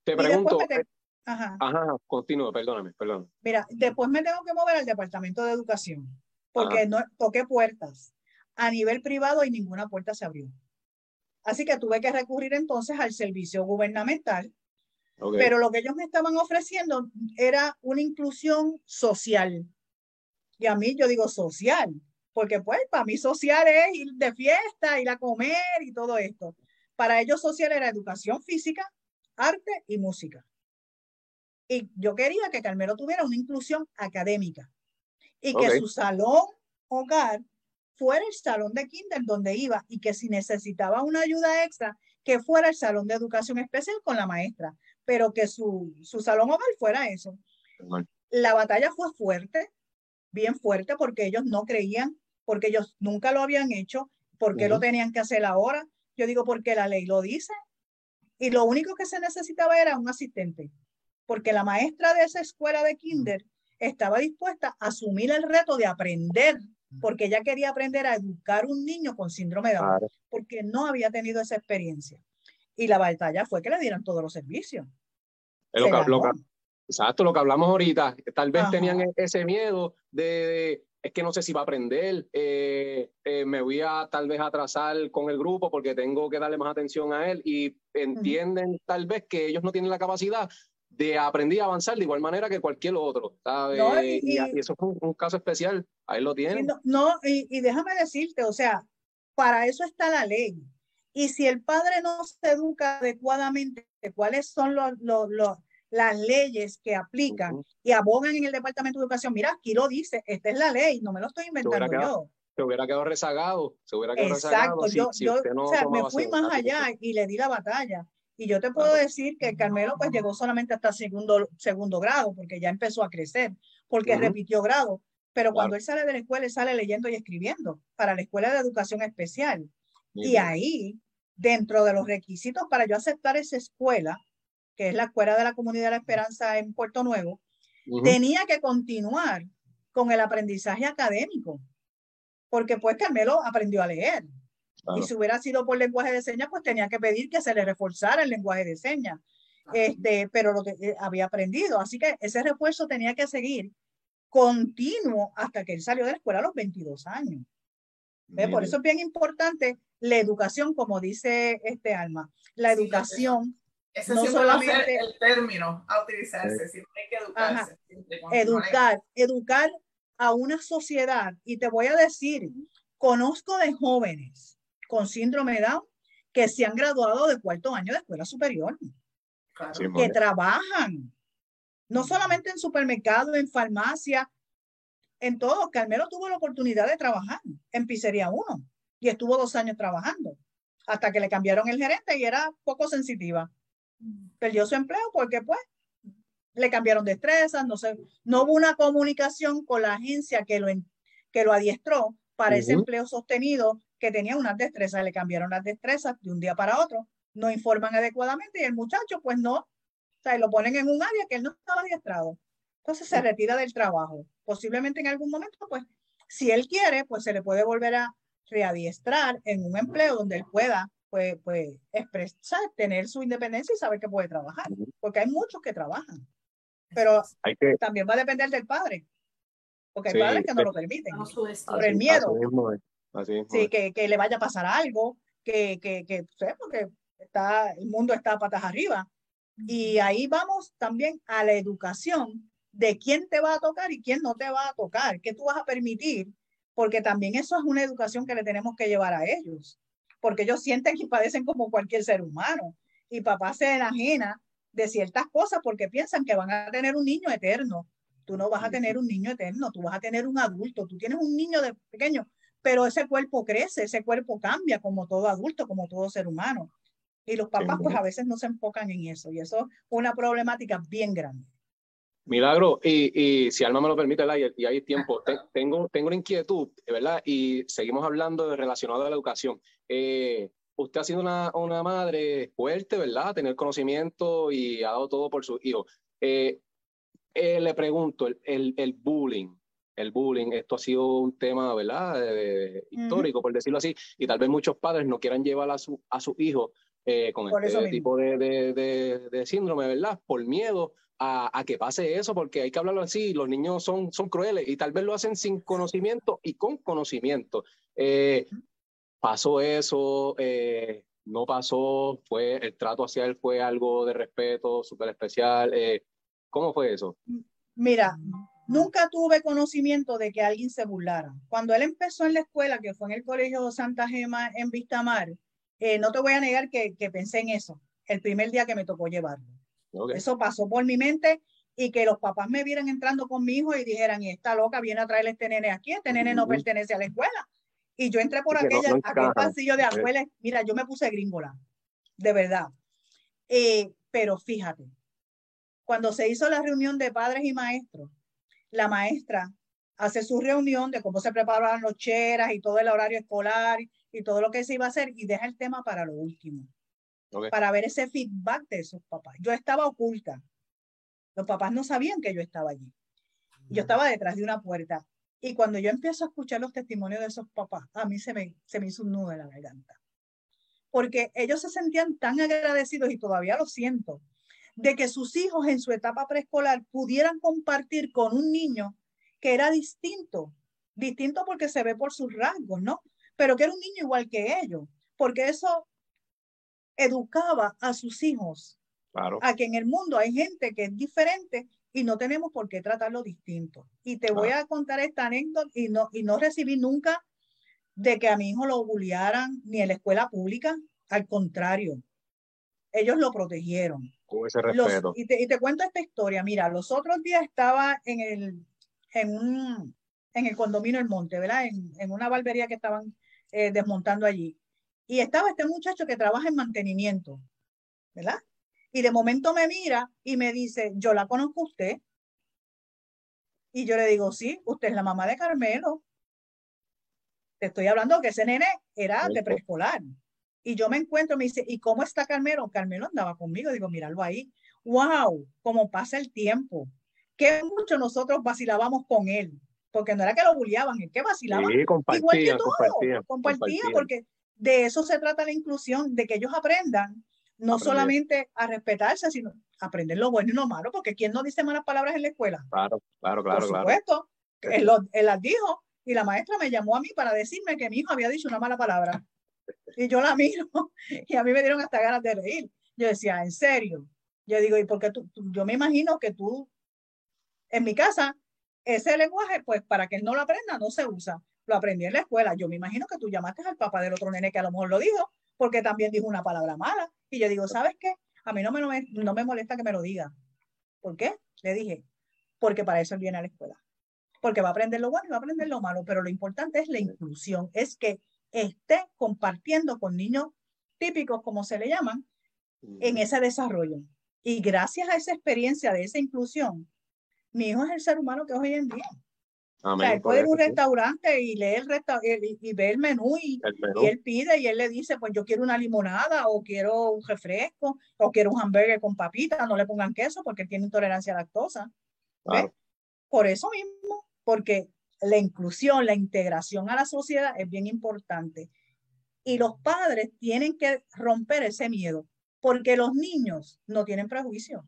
Te pregunto. Te, ajá. Ajá, continúo, perdóname, perdón. Mira, después me tengo que mover al Departamento de Educación, porque ajá. no toqué puertas. A nivel privado y ninguna puerta se abrió. Así que tuve que recurrir entonces al servicio gubernamental. Okay. Pero lo que ellos me estaban ofreciendo era una inclusión social. Y a mí yo digo social, porque pues para mí social es ir de fiesta, ir a comer y todo esto. Para ellos social era educación física, arte y música. Y yo quería que Carmelo tuviera una inclusión académica y okay. que su salón hogar fuera el salón de kinder donde iba y que si necesitaba una ayuda extra, que fuera el salón de educación especial con la maestra, pero que su, su salón hogar fuera eso. Bueno. La batalla fue fuerte, bien fuerte, porque ellos no creían, porque ellos nunca lo habían hecho, porque uh -huh. lo tenían que hacer ahora. Yo digo, porque la ley lo dice. Y lo único que se necesitaba era un asistente, porque la maestra de esa escuela de kinder estaba dispuesta a asumir el reto de aprender porque ella quería aprender a educar un niño con síndrome de Down, porque no había tenido esa experiencia. Y la batalla fue que le dieran todos los servicios. Lo, lo, Exacto, lo que hablamos ahorita. Tal vez tenían e-, ese miedo de, es que no sé si va a aprender, eh, eh, me voy a tal vez atrasar con el grupo porque tengo que darle más atención a él y entienden tal vez que ellos no tienen la capacidad de aprender a avanzar de igual manera que cualquier otro, ¿sabes? y, eso es un, caso especial, ahí lo tienen. no, y, déjame decirte, o sea, para eso está la ley. Y si el padre no se educa adecuadamente, ¿cuáles son los, los, las leyes que aplican y abogan en el Departamento de Educación? Mira, aquí lo dice, esta es la ley, no me lo estoy inventando yo. Se hubiera quedado rezagado, se hubiera quedado Exacto, rezagado. yo, o sea, me fui más allá y le di la batalla. Y yo te puedo decir que Carmelo pues llegó solamente hasta segundo, segundo grado, porque ya empezó a crecer, porque repitió grado. Pero cuando él sale de la escuela, él sale leyendo y escribiendo para la escuela de educación especial. Y ahí, dentro de los requisitos para yo aceptar esa escuela, que es la escuela de la comunidad de la esperanza en Puerto Nuevo, tenía que continuar con el aprendizaje académico, porque pues Carmelo aprendió a leer. Y si hubiera sido por lenguaje de señas, pues tenía que pedir que se le reforzara el lenguaje de señas. Este, pero lo que eh, había aprendido. Así que ese refuerzo tenía que seguir continuo hasta que él salió de la escuela a los 22 años. Por eso es bien importante la educación, como dice este Alma. La educación. ese, no solamente el término a utilizarse, siempre hay que educarse. educar, educar a una sociedad. Y te voy a decir, conozco de jóvenes con síndrome de Down que se han graduado de cuarto año de escuela superior, que trabajan, no solamente en supermercado, en farmacia, en todo. Carmelo tuvo la oportunidad de trabajar en Pizzería 1 y estuvo dos años trabajando hasta que le cambiaron el gerente y era poco sensitiva. Perdió su empleo porque pues le cambiaron destrezas, no sé, no hubo una comunicación con la agencia que lo, que lo adiestró para ese empleo sostenido que tenía unas destrezas, le cambiaron las destrezas de un día para otro, no informan adecuadamente y el muchacho pues no, o sea, lo ponen en un área que él no estaba adiestrado. Entonces se retira del trabajo. Posiblemente en algún momento, pues, si él quiere, pues se le puede volver a readiestrar en un empleo donde él pueda, pues, pues expresar, tener su independencia y saber que puede trabajar, porque hay muchos que trabajan. Pero también va a depender del padre, porque hay padres que no lo permiten, por el miedo. Sí, que, que, le vaya a pasar algo, que, que, que porque está, el mundo está patas arriba. Y ahí vamos también a la educación de quién te va a tocar y quién no te va a tocar, qué tú vas a permitir, porque también eso es una educación que le tenemos que llevar a ellos, porque ellos sienten que padecen como cualquier ser humano y papá se enajena de ciertas cosas porque piensan que van a tener un niño eterno. Tú no vas a tener un niño eterno, tú vas a tener un adulto, tú tienes un niño de pequeño, pero ese cuerpo crece, ese cuerpo cambia como todo adulto, como todo ser humano. Y los papás pues a veces no se enfocan en eso y eso es una problemática bien grande. Milagro, y, y si Alma me lo permite, y hay tiempo, tengo, tengo una inquietud, ¿verdad? Y seguimos hablando de relacionado a la educación. Eh, usted ha sido una, una, madre fuerte, ¿verdad? Tener conocimiento y ha dado todo por su hijo. Eh, eh, le pregunto, el, el, bullying, el bullying, esto ha sido un tema, ¿verdad? histórico, por decirlo así, y tal vez muchos padres no quieran llevar a su, a su hijo eh, con este tipo de, de, de, síndrome, ¿verdad? Por miedo a, a, que pase eso, porque hay que hablarlo así, los niños son, son crueles y tal vez lo hacen sin conocimiento y con conocimiento. Eh, pasó eso, eh, no pasó, fue el trato hacia él fue algo de respeto súper especial. ¿Cómo fue eso? Mira, Nunca tuve conocimiento de que alguien se burlara. Cuando él empezó en la escuela, que fue en el Colegio Santa Gema en Vistamar, eh, no te voy a negar que, que, pensé en eso el primer día que me tocó llevarlo. Eso pasó por mi mente y que los papás me vieran entrando con mi hijo y dijeran, y esta loca viene a traer este nene aquí, este nene no pertenece a la escuela. Y yo entré por aquella, aquel pasillo de escuela, mira, yo me puse gringola, de verdad. Eh, pero fíjate, cuando se hizo la reunión de padres y maestros, la maestra hace su reunión de cómo se preparaban los cheras y todo el horario escolar y todo lo que se iba a hacer y deja el tema para lo último, para ver ese feedback de esos papás. Yo estaba oculta. Los papás no sabían que yo estaba allí. Yo estaba detrás de una puerta. Y cuando yo empiezo a escuchar los testimonios de esos papás, a mí se me, se me hizo un nudo en la garganta. Porque ellos se sentían tan agradecidos y todavía lo siento, de que sus hijos en su etapa preescolar pudieran compartir con un niño que era distinto, distinto porque se ve por sus rasgos, ¿no? Pero que era un niño igual que ellos, porque eso educaba a sus hijos Claro. a que en el mundo hay gente que es diferente y no tenemos por qué tratarlo distinto. Y te voy a contar esta anécdota y no, y no recibí nunca de que a mi hijo lo bullearan ni en la escuela pública, al contrario, ellos lo protegieron. Con ese Los- respeto. y, te, y te cuento esta historia. Mira, los otros días estaba en el, en un, en el condominio El Monte, ¿verdad? En, en una barbería que estaban eh, desmontando allí. Y estaba este muchacho que trabaja en mantenimiento, ¿verdad? Y de momento me mira y me dice, yo la conozco a usted. Y yo le digo, sí, usted es la mamá de Carmelo. Te estoy hablando que ese nene era de preescolar. Y yo me encuentro, me dice, ¿y cómo está Carmelo? Carmelo andaba conmigo. Digo, míralo ahí. ¡Wow! Cómo pasa el tiempo. Qué mucho nosotros vacilábamos con él. Porque no era que lo bulliaban, es que vacilaban Sí, igual que todo, compartía, compartían. porque de eso se trata la inclusión, de que ellos aprendan no Aprender. solamente a respetarse, sino aprender lo bueno y lo malo, porque ¿quién no dice malas palabras en la escuela? Claro, claro, claro, Por claro. supuesto, él, lo- él las dijo y la maestra me llamó a mí para decirme que mi hijo había dicho una mala palabra. Y yo la miro y a mí me dieron hasta ganas de reír. Yo decía, ¿en serio? Yo digo, ¿y por qué tú? tú- Yo me imagino que tú, en mi casa, ese lenguaje, pues para que él no lo aprenda, no se usa. Lo aprendí en la escuela. Yo me imagino que tú llamaste al papá del otro nene que a lo mejor lo dijo, porque también dijo una palabra mala. Y yo digo, ¿sabes qué? A mí no me, no me, no me molesta que me lo diga. ¿Por qué? Le dije, porque para eso él viene a la escuela. Porque va a aprender lo bueno y va a aprender lo malo, pero lo importante es la inclusión, es que esté compartiendo con niños típicos, como se le llaman, en ese desarrollo. Y gracias a esa experiencia de esa inclusión, mi hijo es el ser humano que es hoy en día. O Amén, sea, él puede ir a un restaurante y lee el resta y, y ve el menú y, El menú. y él pide y él le dice, pues yo quiero una limonada o quiero un refresco o quiero un hamburger con papitas, no le pongan queso porque él tiene intolerancia a lactosa. Claro. Por eso mismo, porque la inclusión, la integración a la sociedad es bien importante. Y los padres tienen que romper ese miedo, porque los niños no tienen prejuicio.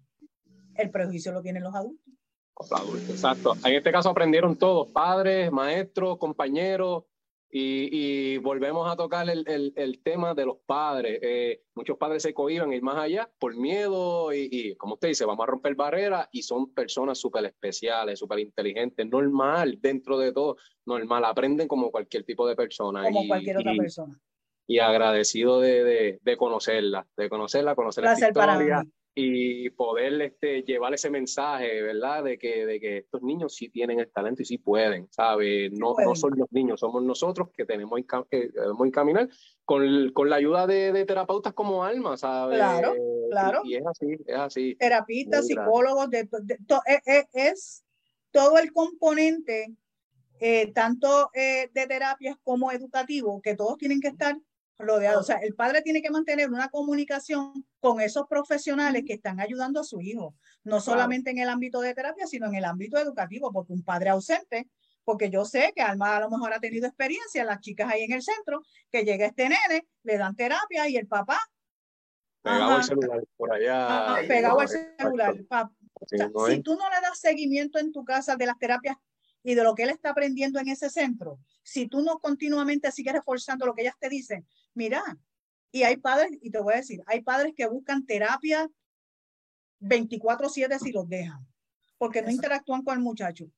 El prejuicio lo tienen los adultos. Los adultos, Exacto. En este caso aprendieron todos, padres, maestros, compañeros, y, y volvemos a tocar el, el- el tema de los padres. Eh, muchos padres se cohiban ir más allá por miedo y, y, como usted dice, vamos a romper barreras y son personas súper especiales, súper inteligentes, normal, dentro de todo, normal, aprenden como cualquier tipo de persona. como y, cualquier otra y- persona. y agradecido de, de, de conocerla, de conocerla, conocer esta Placer para historia mí. Y poder este, llevar ese mensaje, ¿verdad? De que, de que estos niños sí tienen el talento y sí pueden, ¿sabes? No, no son los niños, somos nosotros que tenemos que debemos encaminar con, con la ayuda de, de terapeutas como Alma, ¿sabes? Claro, claro. Y, y es así, es así. Terapistas, psicólogos, de, de- to- e- e- es, todo el componente, eh, tanto eh, de terapias como educativo, que todos tienen que estar rodeados. O sea, el padre tiene que mantener una comunicación con esos profesionales que están ayudando a su hijo, no solamente en el ámbito de terapia, sino en el ámbito educativo, porque un padre ausente, porque yo sé que Alma a lo mejor ha tenido experiencia, las chicas ahí en el centro, que llega este nene, le dan terapia y el papá Pegado al celular por allá. Ajá, pegado al celular. o sea, si tú no le das seguimiento en tu casa de las terapias y de lo que él está aprendiendo en ese centro, si tú no continuamente sigues reforzando lo que ellas te dicen, mira, y hay padres, y te voy a decir, hay padres que buscan terapia 24/7 si los dejan, porque no interactúan con el muchacho.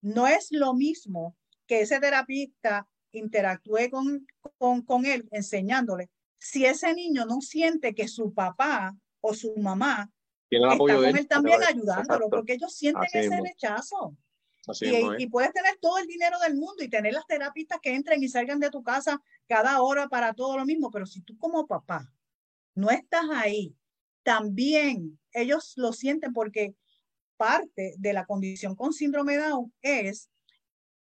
No es lo mismo que ese terapista interactúe con, con, con él enseñándole. Si ese niño no siente que su papá o su mamá el está apoyo con de él él. también Exacto. ayudándolo, porque ellos sienten Así ese mismo. rechazo. Y, mismo y puedes tener todo el dinero del mundo y tener las terapistas que entren y salgan de tu casa cada hora para todo lo mismo, pero si tú como papá no estás ahí, también ellos lo sienten porque parte de la condición con síndrome Down es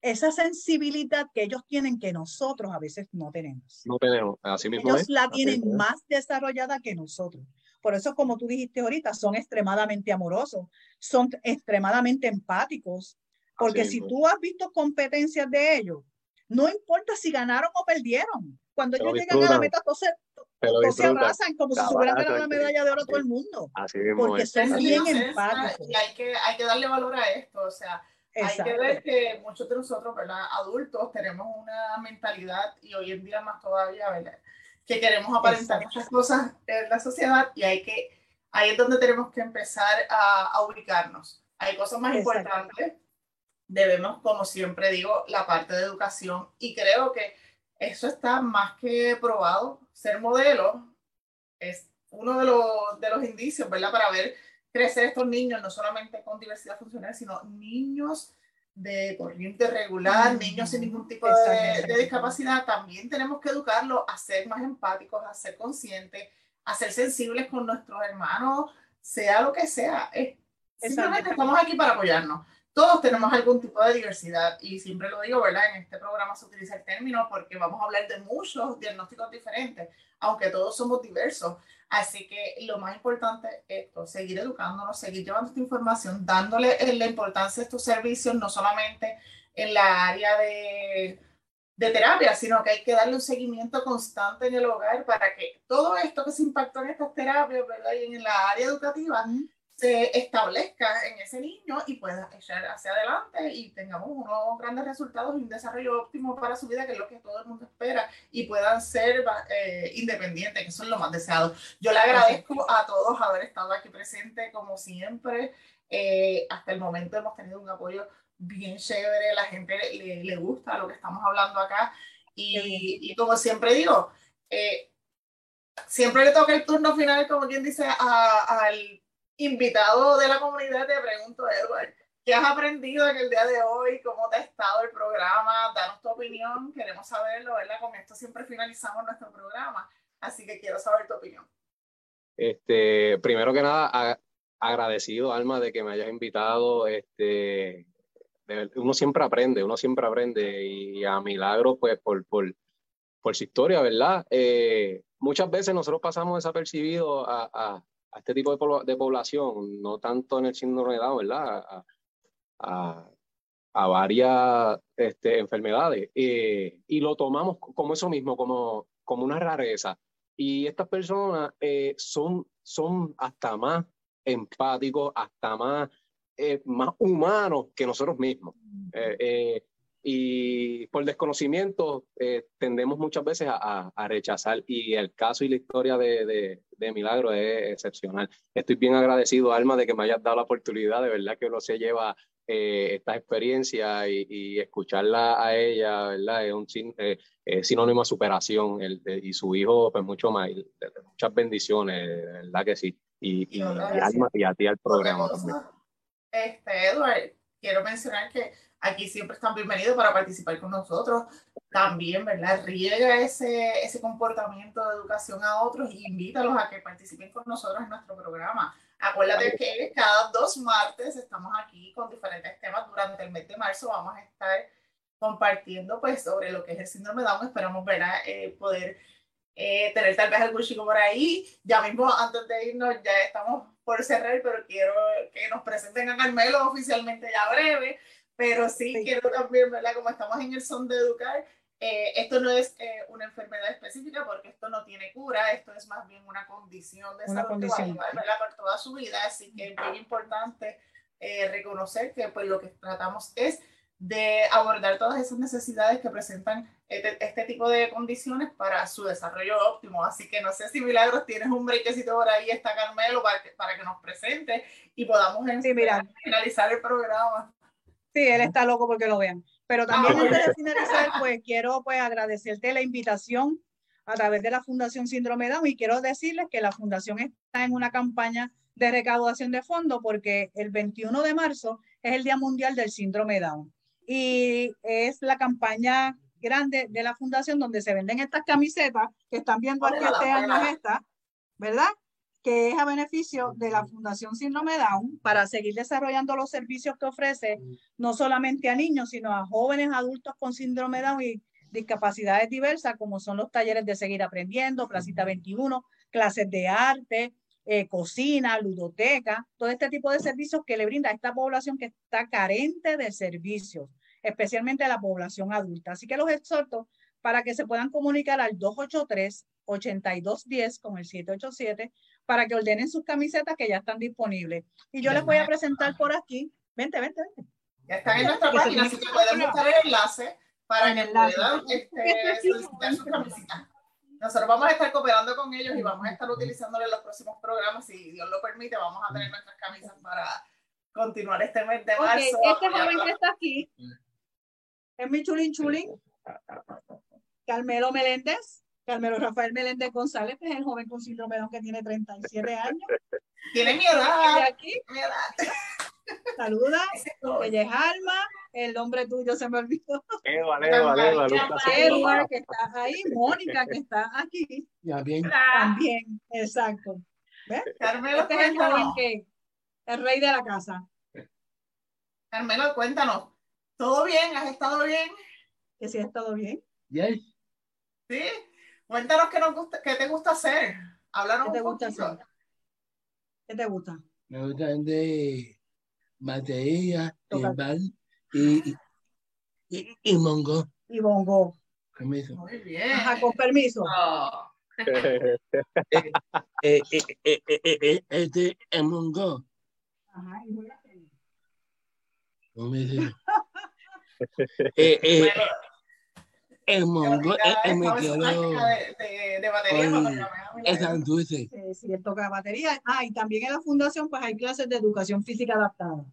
esa sensibilidad que ellos tienen que nosotros a veces no tenemos. No tenemos, así mismo Ellos es. la así tienen es. más desarrollada que nosotros. Por eso, como tú dijiste ahorita, son extremadamente amorosos, son extremadamente empáticos, porque Así si mismo. tú has visto competencias de ellos, no importa si ganaron o perdieron. Cuando ellos lo llegan a la meta, todos se, todos se abrazan como si se hubieran ganado la medalla de oro a todo el mundo. Así mismo porque es. son bien empáticos. Y hay que, hay que darle valor a esto, o sea, hay Exacto. que ver que muchos de nosotros, ¿verdad? Adultos tenemos una mentalidad y hoy en día más todavía, ¿verdad? Que queremos aparentar Exacto. muchas cosas en la sociedad y hay que, ahí es donde tenemos que empezar a, a ubicarnos. Hay cosas más Exacto. importantes. Debemos, como siempre digo, la parte de educación y creo que eso está más que probado. Ser modelo es uno de los, de los indicios, ¿verdad? Para ver crecer estos niños, no solamente con diversidad funcional, sino niños de corriente regular, Mm, niños sin ningún tipo de, de discapacidad. También tenemos que educarlos a ser más empáticos, a ser conscientes, a ser sensibles con nuestros hermanos, sea lo que sea. Es- simplemente estamos aquí para apoyarnos. Todos tenemos algún tipo de diversidad y siempre lo digo, ¿verdad? En este programa se utiliza el término porque vamos a hablar de muchos diagnósticos diferentes, aunque todos somos diversos. Así que lo más importante es seguir educándonos, seguir llevando esta información, dándole eh, la importancia a estos servicios, no solamente en la área de, terapia, sino que hay que darle un seguimiento constante en el hogar para que todo esto que se impactó en estas terapias, ¿verdad? Y en la área educativa. Se establezca en ese niño y pueda echar hacia adelante y tengamos unos grandes resultados y un desarrollo óptimo para su vida, que es lo que todo el mundo espera, y puedan ser eh, independientes, que eso es lo más deseado. Yo le agradezco a todos haber estado aquí presente, como siempre. Eh, hasta el momento hemos tenido un apoyo bien chévere, la gente le, le gusta lo que estamos hablando acá. Y, y como siempre digo, eh, siempre le toca el turno final, como quien dice, al invitado de la comunidad, te pregunto, Edward, ¿qué has aprendido en el día de hoy? ¿Cómo te ha estado el programa? Danos tu opinión, queremos saberlo, ¿verdad? Con esto siempre finalizamos nuestro programa, así que quiero saber tu opinión. Este, primero que nada, a- agradecido, Alma, de que me hayas invitado. Este, uno siempre aprende, uno siempre aprende y a Milagro, pues, por, por, por su historia, ¿verdad? Eh, muchas veces nosotros pasamos desapercibidos a, a este tipo de, pobl- de población, no tanto en el síndrome de Down, ¿verdad? A, a, a varias este, enfermedades eh, y lo tomamos como eso mismo, como, como una rareza. Y estas personas eh, son, son hasta más empáticos, hasta más, eh, más humanos que nosotros mismos. Y por desconocimiento eh, tendemos muchas veces a, a- a rechazar y el caso y la historia de, de, de Milagro es excepcional. Estoy bien agradecido, Alma, de que me hayas dado la oportunidad, de verdad que uno se lleva eh, estas experiencias y, y escucharla a ella, ¿verdad? Es un eh, sinónimo de superación el, de- y su hijo, pues mucho más. muchas bendiciones, verdad que sí. Y, y, y Alma, y a ti al programa también. Este, Edward, quiero mencionar que aquí siempre están bienvenidos para participar con nosotros. También, ¿verdad? Riega ese, ese comportamiento de educación a otros y invítalos a que participen con nosotros en nuestro programa. Acuérdate que cada dos martes estamos aquí con diferentes temas. Durante el mes de marzo vamos a estar compartiendo pues sobre lo que es el síndrome de Down. Esperamos ¿verdad? Eh, poder eh, tener tal vez algún chico por ahí. Ya mismo, antes de irnos, ya estamos por cerrar, pero quiero que nos presenten a Carmelo oficialmente ya breve. Pero sí, Sí. quiero también, ¿verdad? Como estamos en el son de educar, eh, esto no es eh, una enfermedad específica porque esto no tiene cura, esto es más bien una condición de Una salud condición. que va a llevar, ¿verdad? por toda su vida. Así que es bien importante eh, reconocer que pues lo que tratamos es de abordar todas esas necesidades que presentan este, este tipo de condiciones para su desarrollo óptimo. Así que no sé si Milagros tienes un brequecito por ahí, está Carmelo, para que, para que nos presente y podamos Sí, mira. finalizar el programa. Sí, él está loco porque lo vean. Pero también Ah, antes de finalizar, pues quiero pues agradecerte la invitación a través de la Fundación Síndrome Down y quiero decirles que la Fundación está en una campaña de recaudación de fondos porque el 21 de marzo es el Día Mundial del Síndrome Down y es la campaña grande de la Fundación donde se venden estas camisetas que están viendo aquí este año esta, ¿verdad? Que es a beneficio de la Fundación Síndrome Down para seguir desarrollando los servicios que ofrece no solamente a niños, sino a jóvenes adultos con síndrome Down y discapacidades diversas, como son los talleres de seguir aprendiendo, Placita 21, clases de arte, eh, cocina, ludoteca, todo este tipo de servicios que le brinda a esta población que está carente de servicios, especialmente a la población adulta. Así que los exhorto para que se puedan comunicar al 283-8210 con el 787 para que ordenen sus camisetas que ya están disponibles. Y yo les voy a presentar por aquí. Vente, vente, vente. Ya están en nuestra página, así que pueden buscar el enlace para que puedan este, solicitar sus camisetas. Nosotros vamos a estar cooperando con ellos y vamos a estar utilizándolo en los próximos programas. Si Dios lo permite, vamos a tener nuestras camisas para continuar este mes de marzo. este joven que está aquí es mi chulín chulín. Carmelo Meléndez. Carmelo Rafael Meléndez González, que es el joven con síndrome de Down que tiene 37 años. Tiene mi edad. aquí. Mi edad. Saluda, ella es Alma, el nombre tuyo se me olvidó. Eva, Eva, Eva, Edward, que está ahí, Mónica, que está aquí. Ya bien. También, exacto. ¿Ves? Carmelo, Este es el joven que el rey de la casa. Carmelo, cuéntanos. ¿Todo bien? ¿Has estado bien? Que si ha estado bien. Yes. Sí. Cuéntanos qué, nos gusta, qué te gusta hacer. Háblanos ¿Qué te un gusta poquito. hacer? ¿Qué te gusta? Me gustan de batería, timbal y, y, y, y mongo. Y bongo. Permiso. Muy bien. Ajá, con permiso. Oh, Eh, eh, eh, eh, eh, eh, este es mongo. Ajá, y voy a hacer. ¿Cómo me dice? Eh, eh, Bueno, el mongo ahorita el práctica de, de, de batería es tan dulce. Eh, si él toca batería. Ah, y también en la fundación pues hay clases de educación física adaptada.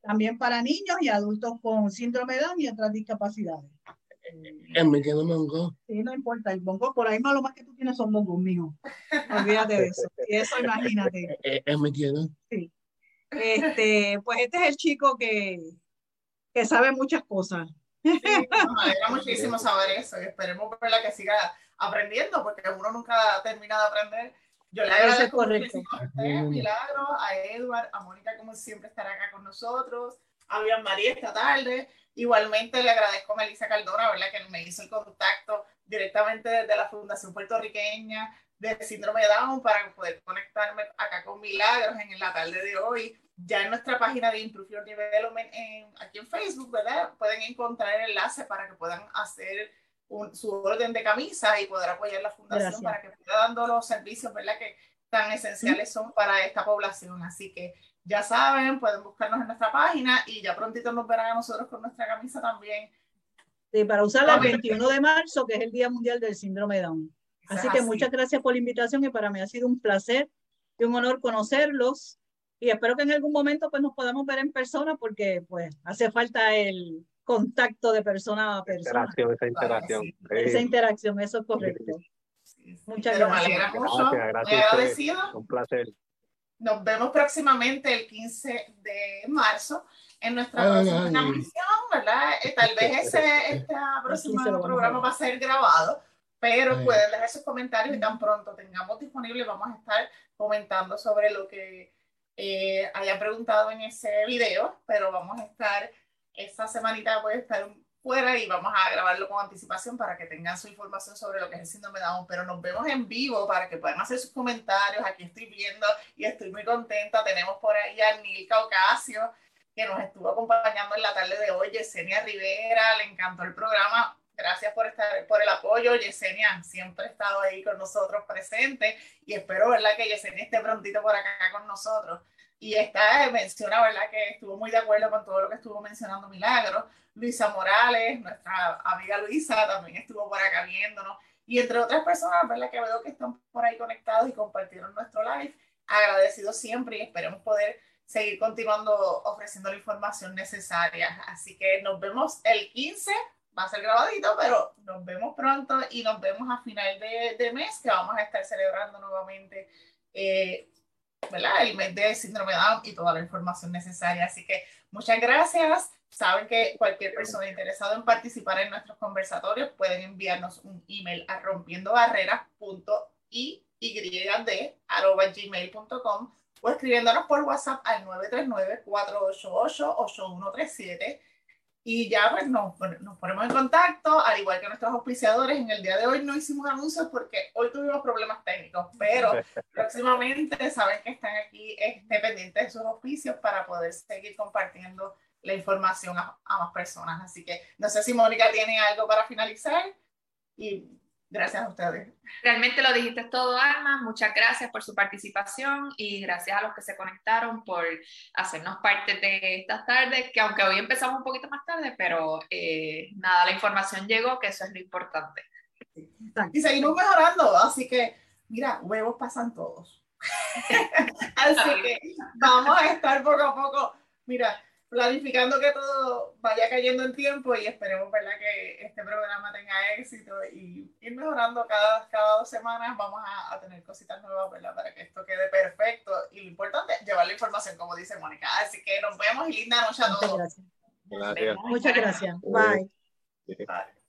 También para niños y adultos con síndrome de Down y otras discapacidades. El me quiero mongo. Sí, no importa, el bongo, por ahí más lo más que tú tienes son bongos, mijo. Olvídate de eso. Y eso imagínate. Eh, El me quiero. Este, pues este es el chico que, que sabe muchas cosas. Sí, nos alegra muchísimo saber eso y esperemos ¿verdad? que siga aprendiendo porque uno nunca termina de aprender. Yo le agradezco correcto. muchísimo a usted, Milagro, a Edward, a Mónica como siempre estará acá con nosotros, a Bian María esta tarde. Igualmente le agradezco a Melissa Cardona, ¿verdad? que me hizo el contacto directamente desde la Fundación Puertorriqueña de Síndrome de Down para poder conectarme acá con Milagros en la tarde de hoy. Ya en nuestra página de Improve Your Development en, aquí en Facebook, ¿verdad? Pueden encontrar el enlace para que puedan hacer un- su orden de camisas y poder apoyar la fundación Gracias. para que pueda dando los servicios, ¿verdad? Que tan esenciales son para esta población. Así que ya saben, pueden buscarnos en nuestra página y ya prontito nos verán a nosotros con nuestra camisa también. Sí, para usarla el Amén. 21 de marzo, que es el Día Mundial del Síndrome de Down. Así que muchas gracias por la invitación y para mí ha sido un placer y un honor conocerlos. Y espero que en algún momento pues nos podamos ver en persona porque pues hace falta el contacto de persona a persona. Interacción, esa interacción. sí. Esa interacción, eso es correcto. Sí, sí. Muchas Pero gracias. Me alegra mucho, Gracias, gracias agradecido. Un placer. Nos vemos próximamente el 15 de marzo en nuestra Ay, próxima ay. transmisión, ¿verdad? Eh, Tal vez ese este próximo 15 lo vamos a programa va a ser grabado, pero Ay. pueden dejar sus comentarios y tan pronto tengamos disponible vamos a estar comentando sobre lo que eh, hayan preguntado en ese video, pero vamos a estar, esta semanita puede estar fuera y vamos a grabarlo con anticipación para que tengan su información sobre lo que es el síndrome de Down, pero nos vemos en vivo para que puedan hacer sus comentarios, aquí estoy viendo y estoy muy contenta, tenemos por ahí a Nil Caucasio, que nos estuvo acompañando en la tarde de hoy, Yesenia Rivera, le encantó el programa, gracias por estar, por el apoyo, Yesenia siempre ha estado ahí con nosotros presente y espero, ¿verdad?, que Yesenia esté prontito por acá con nosotros. Y esta menciona, ¿verdad?, que estuvo muy de acuerdo con todo lo que estuvo mencionando Milagro. Luisa Morales, nuestra amiga Luisa, también estuvo por acá viéndonos. Y entre otras personas, ¿verdad?, que veo que están por ahí conectados y compartieron nuestro live. Agradecidos siempre y esperemos poder seguir continuando ofreciendo la información necesaria. Así que nos vemos el 15, va a ser grabadito, pero nos vemos pronto y nos vemos a final de, de mes que vamos a estar celebrando nuevamente eh, ¿verdad? el mes de síndrome Down y toda la información necesaria. Así que muchas gracias. Saben que cualquier persona interesada en participar en nuestros conversatorios pueden enviarnos un email a rompiendobarreras.iyyd.gmail.com o escribiéndonos por WhatsApp al 939-488-8137. Y ya pues nos, nos ponemos en contacto, al igual que nuestros auspiciadores. En el día de hoy no hicimos anuncios porque hoy tuvimos problemas técnicos, pero próximamente saben que están aquí este, pendientes de sus auspicios para poder seguir compartiendo la información a, a más personas. Así que no sé si Mónica tiene algo para finalizar. y gracias a ustedes. Realmente lo dijiste todo, Alma. Muchas gracias por su participación y gracias a los que se conectaron por hacernos parte de estas tardes, que aunque hoy empezamos un poquito más tarde, pero eh, nada, la información llegó, que eso es lo importante. Y seguimos mejorando, así que, mira, huevos pasan todos. así que vamos a estar poco a poco, mira, planificando que todo vaya cayendo en tiempo y esperemos ¿verdad? que este programa tenga éxito y ir mejorando cada, cada dos semanas. Vamos a, a tener cositas nuevas ¿verdad? para que esto quede perfecto. Y lo importante es llevar la información, como dice Mónica. Así que nos vemos y linda noche a Muchas todos. gracias. Gracias. Muchas gracias. Bye. Bye.